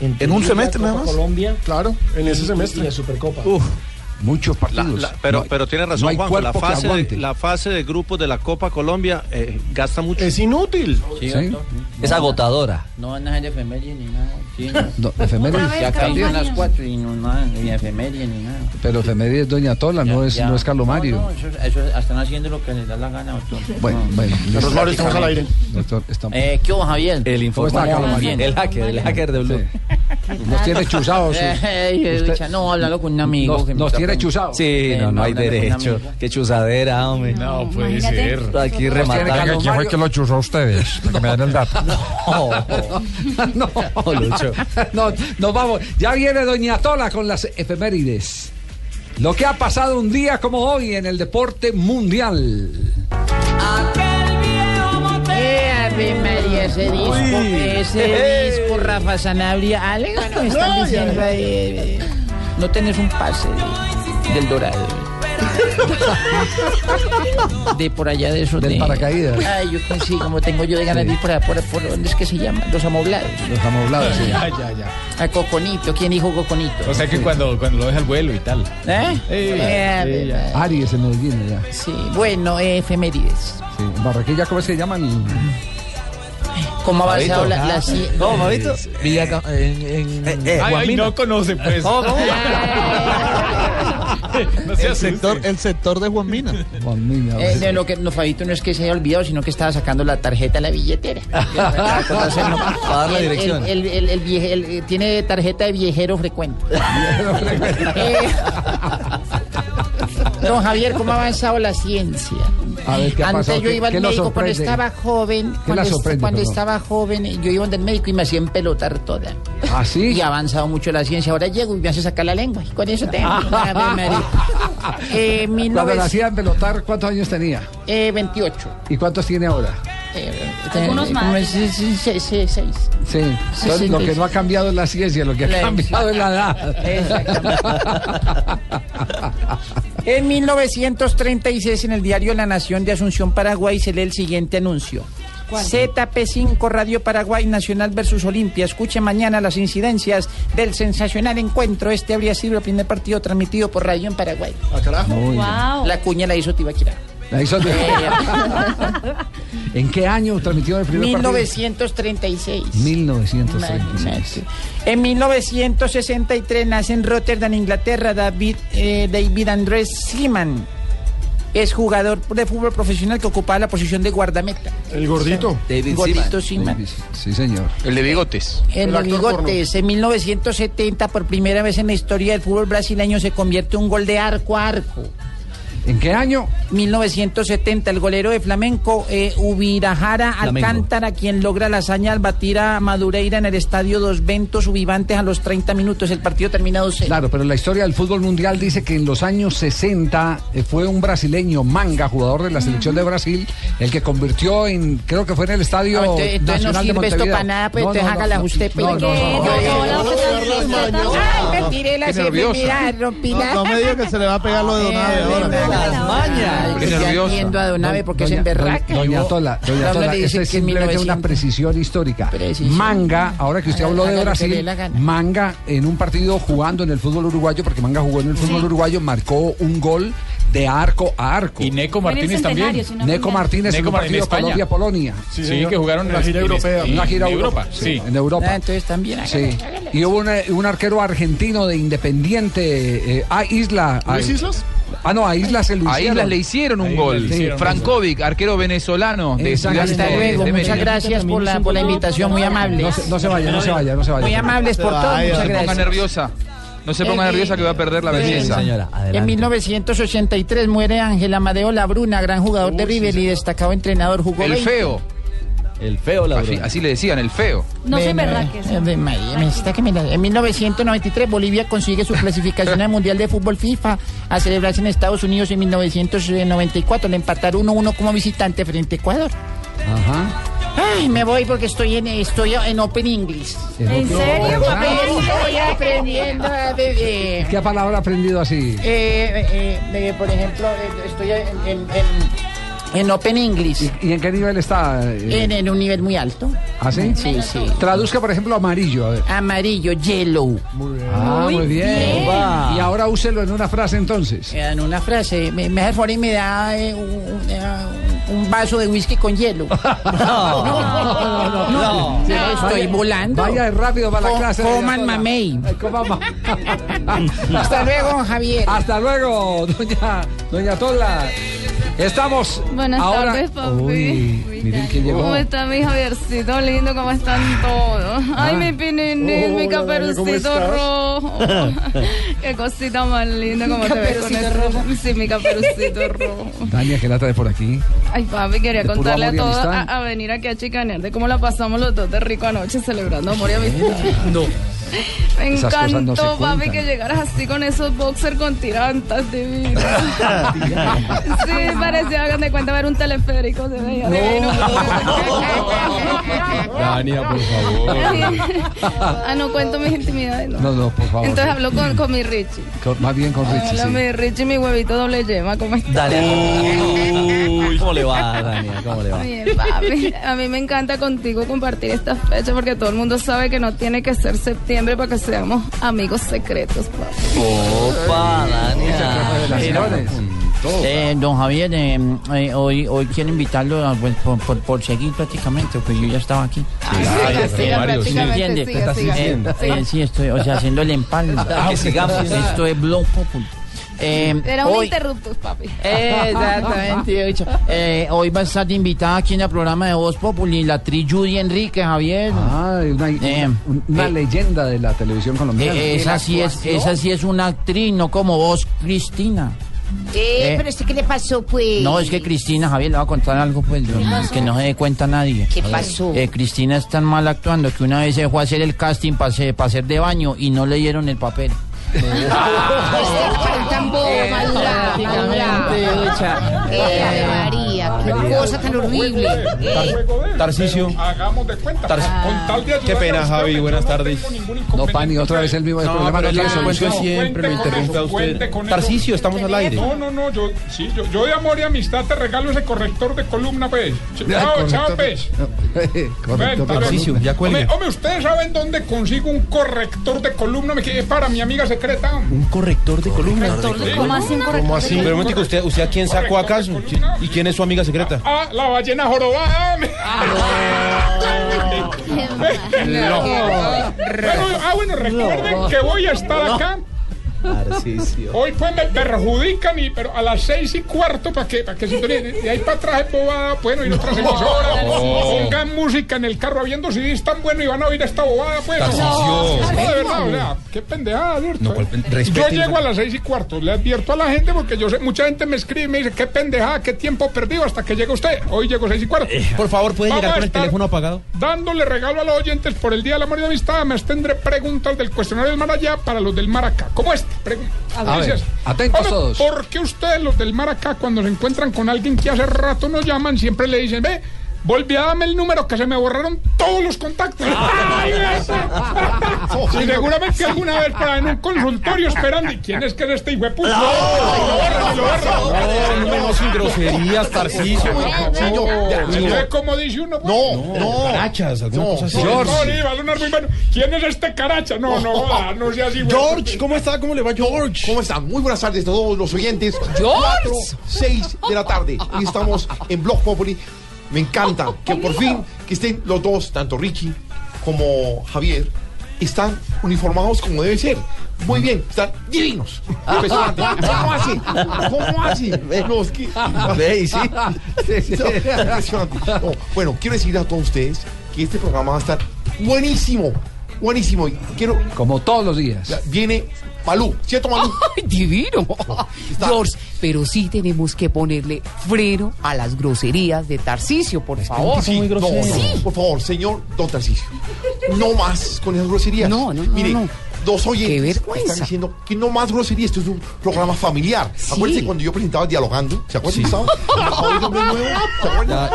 ¿En un semestre nada más? Colombia. Claro, en ese semestre. Y la Supercopa. Muchos partidos. la- pero, No- pero tiene no razón, hay Juanjo, la que fase, de, la fase de grupos de la Copa Colombia eh, gasta mucho. Es inútil. Sí, Sí. doctor. Es agotadora. No, nada de efemérides ni nada. Sí, no. No, efemérides. Ya cambian las cuatro y no nada, ni efemérides ni nada. Pero efemérides es Doña Tola, no es Ya. no es Carlos Mario. No, no, eso, eso están haciendo lo que les da la gana, doctor. Bueno, No. bueno. Carlos Mario, estamos al aire. Doctor, estamos. Eh, ¿Qué hubo, Javier? El informe. El hacker, el hacker de Blue. Nos tiene chuzados. No, hablando con un amigo. Preguntando. chuzados. Sí, Eh, no, no hay con un derecho. Qué chuzadera, hombre. No puede Imagínate. ser. Aquí rematando. ¿Quién fue que lo chuzó a ustedes? Para que me den el dato. No, no, Lucho. no, nos vamos. Ya viene Doña Tola con las efemérides. Lo que ha pasado un día como hoy en el deporte mundial. Eh, Ave María, ese disco, ese disco, Rafa Sanabria, algo no están diciendo ahí. eh, No tenés un pase del Dorado. De por allá de esos Del de- paracaídas. Ay, yo que sí, como tengo yo de ganas de ir por, allá, por, por ¿dónde es que se llama? Los amoblados. Los amoblados, sí. Ya, ya, ya. A Coconito, ¿quién dijo Coconito? O sea que cuando, cuando lo deja al vuelo y tal. ¿Eh? Eh, Eh, eh. Aries en Medellín, ya. Sí, bueno, efemérides. Sí. Barranquilla, ¿cómo se llaman? ¿Cómo ha avanzado la, la ci- ¿Cómo, Fabito? Villa en, en Ay, no conoce, pues. no se el, sector, el sector de Juan Mina. Juan Mina, Eh, no, lo que no, Fabito no es que se haya olvidado, sino que estaba sacando la tarjeta de la billetera. No, Para dar la dirección. El, el- el- el vieje- el- eh, tiene tarjeta de viejero frecuente. Eh, don Javier, ¿cómo ha avanzado la ciencia? A ver, ¿qué ha Antes pasado? yo ¿Qué- iba al médico cuando estaba joven. ¿Qué Cuando, est- cuando estaba joven, yo iba donde el médico y me hacían pelotar toda. ¿Ah, sí? Y ha avanzado mucho la ciencia. Ahora llego y me hace sacar la lengua. Y con eso tengo. María. Eh, Cuando 1900 la hacían pelotar, ¿cuántos años tenía? eh, 28. ¿Y cuántos tiene ahora? Eh, Algunos eh, más. como es- sí, sí, sí, sí, seis. Sí. Entonces, lo que no ha cambiado es la ciencia, lo que ha cambiado es la edad. En 1936, en el diario La Nación de Asunción, Paraguay, se lee el siguiente anuncio. ZP5 Radio Paraguay Nacional versus Olimpia. Escuche mañana las incidencias del sensacional encuentro. Este habría sido el primer partido transmitido por radio en Paraguay. Ah, carajo. Wow. La cuña la hizo Tibaquirá. La hizo- ¿En qué año transmitió el primer partido? 1936. 1936. Imagínate. En 1963 nace en Rotterdam, Inglaterra, David, eh, David Andrés Seaman. Es jugador de fútbol profesional que ocupaba la posición de guardameta. El gordito. David Gordito Seaman. Sí, señor. El de bigotes. El actor bigotes, en 1970, por primera vez en la historia del fútbol brasileño, se convierte un gol de arco a arco. ¿En qué año? 1970, el golero de Flamenco, eh, Ubirajara Flamengo. Alcántara, quien logra la hazaña al batir a Madureira en el estadio Dos Ventos Ubivantes a los 30 minutos. El partido termina 2-0. Claro, pero la historia del fútbol mundial dice que en los años 60 eh, fue un brasileño, Manga, jugador de la selección de Brasil, el que convirtió en, creo que fue en el estadio No, entonces- entonces no nacional de sirve esto para nada, pues, entonces hágala usted, pues. No, no, no, no, No, no, no, no, no, Ay, me tiré la Qué nerviosa. mira, rompí la... No me diga que se le va a pegar lo de Donave ahora. Las mañas. Qué nerviosa. a Donave porque Doña- se emberraca. Doña, Tola, doña Tola, esa es que en simplemente una 1900. precisión histórica. Precisión. Manga, ahora que usted habló de Brasil, la. Manga en un partido jugando en el fútbol uruguayo, porque Manga jugó en el fútbol uruguayo, marcó un gol de arco a arco. Y Neco en Martínez también. Neco Martínez en Neco un Martínez, partido España. Colombia-Polonia. Sí, señor. que jugaron en- gira en- europea. en- Una gira en Europa, Sí. en Europa. Ah, entonces también. Sí. Y hubo una- un arquero argentino de Independiente, eh, a Isla. ¿Luis Islas? Ah, no, a Islas se lo A hicieron. Islas le hicieron un gol. Hicieron Frankovic, arquero venezolano de Hasta luego, de muchas Mérida. gracias por la, por la invitación, muy amables. No se, no se vaya, no se vaya, no se vaya. Muy amables por todo, No muchas se ponga gracias. nerviosa. No se ponga Eh, nerviosa que va a perder la eh, belleza. En 1983 muere Ángel Amadeo Labruna, gran jugador de River y destacado entrenador. Jugó El 20 feo. El feo, la así, así le decían, el feo. No soy Ven, eh, berraques. Ave María, me está que me la- En 1993 Bolivia consigue su clasificación al Mundial de Fútbol FIFA a celebrarse en Estados Unidos en 1994. Le empataron 1-1 como visitante frente a Ecuador. Ajá. Ay, me voy porque estoy en, estoy en Open English. ¿En serio, papi? Estoy aprendiendo a beber. ¿Qué palabra ha aprendido así? Eh, eh, eh, por ejemplo, eh, estoy en, en, en- en Open English. ¿Y en qué nivel está? eh? En, en un nivel muy alto. ¿Ah, sí? Sí, sí. Traduzca, por ejemplo, amarillo. A ver. Amarillo, yellow. Ah, muy Muy bien. bien. Y ahora úselo en una frase entonces. En una frase, me, me hace y me da eh, un, eh, un vaso de whisky con hielo. No, no, no, no. No, estoy Vaya- volando. Vaya rápido para la clase. coman mamey. Hasta luego, Javier. Hasta luego, doña, doña Tola. Estamos Buenas ahora... tardes, papi. Uy, miren quién llegó. ¿Cómo está mi Javiercito lindo? ¿Cómo están todos? Ay, Ah. mi mi Hola, Dani, ¿cómo caperucito rojo. Qué cosita más linda como te ves con caperucito eso. Sí, mi caperucito rojo. Dania, que lata de por aquí. Ay, papi, quería contarle a todos a, a venir aquí a chicanear de cómo la pasamos los dos de rico anoche celebrando amor y amistad. No. Me Esas no se encantó, papi, cuentan. que llegaras así con esos boxers con tirantas divinos. sí, parecía, hagan de cuenta, ver un teleférico. Se veía divino. Dania, por favor. ah, no cuento mis intimidades, no. No, no, por favor. Entonces hablo con, con mi Richie. Con- más bien con Richie, Hola, sí. mi Richie, mi huevito doble yema, ¿cómo estás? Dania. Uy, ¿cómo le va, Dania? ¿Cómo le va? Bien, papi. A mí me encanta contigo compartir esta fecha porque todo el mundo sabe que no tiene que ser septiembre para que seamos amigos secretos, papi. Opa. Relaciones. Eh, don Javier, eh, eh, hoy, hoy quiero invitarlo a- pues, por, por, por seguir prácticamente, pues yo ya estaba aquí. Eh, sí, estoy, o sea, haciendo el empalme. Ah, que sigamos. Esto es Blog Populi. Eh, Era un hoy, interruptus, papi. Exactamente, dicho. Eh, hoy va a estar invitada aquí en el programa de Voz Populi, la tri Judy Enrique, Javier. Ah, una, Eh, una eh, leyenda de la televisión colombiana. Eh, esa, sí es, esa sí es una actriz, no como vos, Cristina. Eh, Eh. pero este qué le pasó, pues. No, es que Cristina, Javier, le va a contar algo, pues, yo- que no se dé cuenta nadie. ¿Qué pasó? Eh, Cristina es tan mal actuando que una vez se fue a hacer el casting para hacer de baño y no le dieron el papel. Este para tan bobo, madura, madura. Eh, María, qué cosa tan horrible. Eh, Tarcicio. Hagamos de cuenta. Tar- Con tal de Qué pena, Javi, buenas tardes. No. Pani, otra vez el mismo el No, problema pero no la solución. siempre me interrumpe a usted. Tarcicio, estamos al aire. No, no, no, yo, sí, yo, yo de amor y amistad te regalo ese corrector de columna, pues. Chao, corrector. chao, pues. Tarcicio, ya cuelgue. Hombre, ¿ustedes saben dónde consigo un corrector de columna? Me quedé para mi amiga secreta. Un corrector de columna. ¿Cómo así? ¿Cómo así? Pero un momentico, ¿usted, ¿usted a quién sacó acaso? ¿Y quién es su amiga secreta? Ah, la ballena jorobada. Bueno, ah, bueno, recuerden que voy a estar acá. Hoy pues me perjudican, y, pero a las seis y cuarto para que, para que sintonicen. De ahí para atrás es bobada, pueden oír otras emisoras. Pongan música en el carro habiendo CDs tan bueno y van a oír esta bobada, pues. No, de verdad, o sea, qué pendejada, ¿cierto? Yo llego a las seis y cuarto, le advierto a la gente porque yo sé, mucha gente me escribe y me dice, qué pendejada, qué tiempo perdido hasta que llega usted. Hoy llego seis y cuarto. Por favor, ¿puede Vamos llegar a con el teléfono apagado? Dándole regalo a los oyentes por el Día del Amor y la Amistad. Además tendré preguntas del cuestionario del mar allá para los del mar acá. ¿Cómo este? A ver, atentos todos. ¿Por qué ustedes, los del mar acá, cuando se encuentran con alguien que hace rato nos llaman, siempre le dicen, ve, volví a darme el número que se me borraron todos los contactos? Ay. Sí, seguramente alguna vez para en un consultorio esperando. ¿Y quién es que es este hijo de puta? Lo borran. No, no, sin groserías, Tarcicio. ¿Sí ve cómo dice uno? No, no. Carachas, alguna cosa así. George. No. ¿Quién es este caracha? No, no, no sea así. George, ¿cómo está? ¿Cómo le va, George? ¿Cómo están? Muy buenas tardes a todos los oyentes. Cuatro, seis de la tarde. Hoy estamos en Blog Populi. Me encanta que por fin que estén los dos, tanto Richie como Javier, están uniformados como debe ser. Muy bien, están divinos. Impresionante. ¿Cómo así? ¿Cómo así? No, es que. Sí. Impresionante. No, bueno, quiero decirle a todos ustedes que este programa va a estar buenísimo. Buenísimo. Y quiero. Como todos los días. Viene Malú, ¿cierto, Malú? ¡Ay, divino! George, pero sí tenemos que ponerle freno a las groserías de Tarcisio, por favor. Sí, no, no, por favor, señor Don Tarcisio. No más con esas groserías. No, no, no, Mire, no. Dos oyentes vergüenza. están diciendo que no más groserías. Esto es un programa familiar. Sí. Acuérdense cuando yo presentaba Dialogando. ¿Se acuerdan? Sí. ¿Se acuerdan?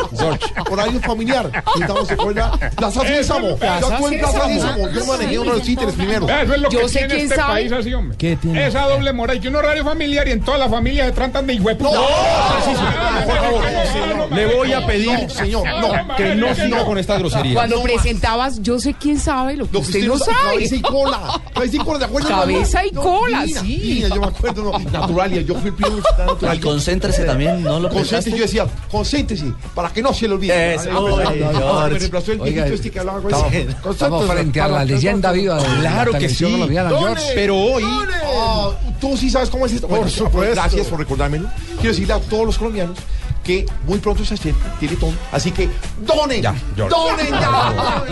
Horario familiar. Presentamos, ¿se acuerdan? La Sésamo. ¿Se acuerdan? La Sésamo. Yo manejé uno de los títeres primero. Eso es lo Yo que sé tiene quién este sabe. país así, hombre. ¿Qué tiene? Esa doble moral, que un horario familiar y en todas las familias se tratan de hijueputa. No, por favor, Le voy a pedir, señor, no, que no siga con esta grosería. Cuando presentabas, yo sé quién sabe lo que Lo que usted no sabe, Cabeza y cola. Sí. yo me acuerdo, no. Naturalia, yo fui el primero estaba Y concéntrese también, ¿no lo Concéntrese, yo decía, concéntrese, para que no se le olvide. Eso, oye, George. Me reemplazó el Oiga, viejito este que hablaba con ese. estamos frente a la leyenda viva de Claro que sí. Pero hoy. Ah, Tú sí sabes cómo es esto. Bueno, supuesto. Gracias por recordármelo. Quiero decirle a todos los colombianos que muy pronto se tiene Teletón. Así que donen. George. donen ya.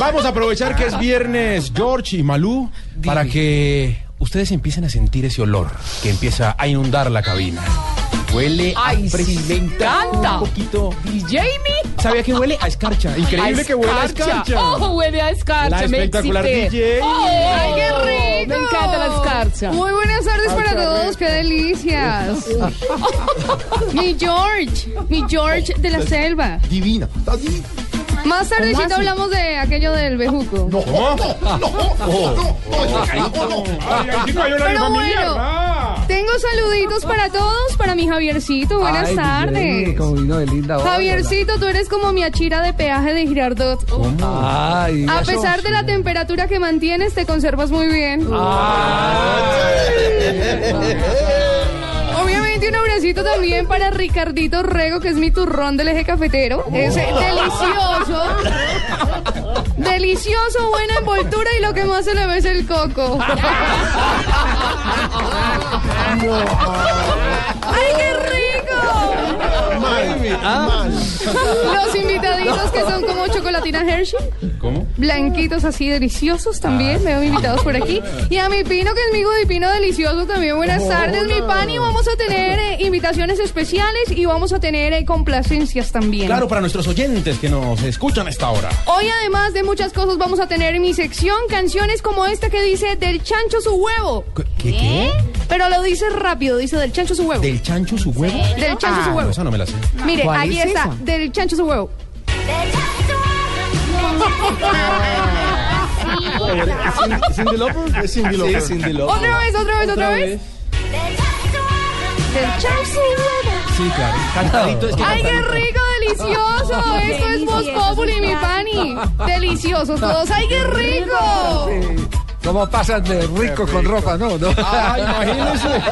Vamos a aprovechar que es viernes, George y Malú, para que ustedes empiecen a sentir ese olor que empieza a inundar la cabina. Huele a Ay, sí, me fresita, encanta. Un poquito. DJ me. ¿Sabía que huele a escarcha? Increíble que huele a escarcha. Oh, huele a escarcha. La me espectacular excité. DJ. Oh, ¡Ay, qué rico! Me encanta la escarcha. Muy buenas tardes para todos, qué delicias. mi George, mi George de la selva. Divina. Más tardecito hablamos de aquello del bejuco. No, no, no, no, no, no, no, no. Ay, aquí no hay horario Pero familiar. bueno. ah. Tengo saluditos para todos, para mi Javiercito, buenas Ay, tardes. Como vino de linda hora. Javiercito, tú eres como mi achira de peaje de Girardot. Ay, A pesar de la temperatura que mantienes, te conservas muy bien. Obviamente un abracito también para Ricardito Rego, que es mi turrón del eje cafetero. Es eh, delicioso. Delicioso, buena envoltura y lo que más se le ve es el coco. ¡Ay, qué rico! Mal. Los invitaditos que son como chocolatina Hershey. ¿Cómo? Blanquitos así deliciosos también, veo invitados por aquí. Y a mi Pino, que es mi Pino delicioso también. Buenas tardes, mi pan. Y vamos a tener eh, invitaciones especiales y vamos a tener eh, complacencias también. Claro, para nuestros oyentes que nos escuchan a esta hora. Hoy, además de muchas cosas, vamos a tener en mi sección canciones como esta que dice Del chancho su huevo. ¿Qué? qué? Pero lo dice rápido, dice Del chancho su huevo. ¿Del chancho su huevo? Del chancho su Ah, huevo. esa no me la sé. Mire, ¿Cuál ahí es está, esa? Del chancho su huevo. ¿Cindy Lauper? Es Cindy Lauper. Sí, Cindy Lauper. Otra vez, otra vez, otra vez. Del chancho su huevo. Sí, claro. Cantadito. Es que ¡Ay, qué rico, delicioso! Esto es Voz Populi, mi pani. Deliciosos todos. ¡Ay, qué rico! ¿Cómo pasan de rico con ropa? No, no. Ay, imagínese.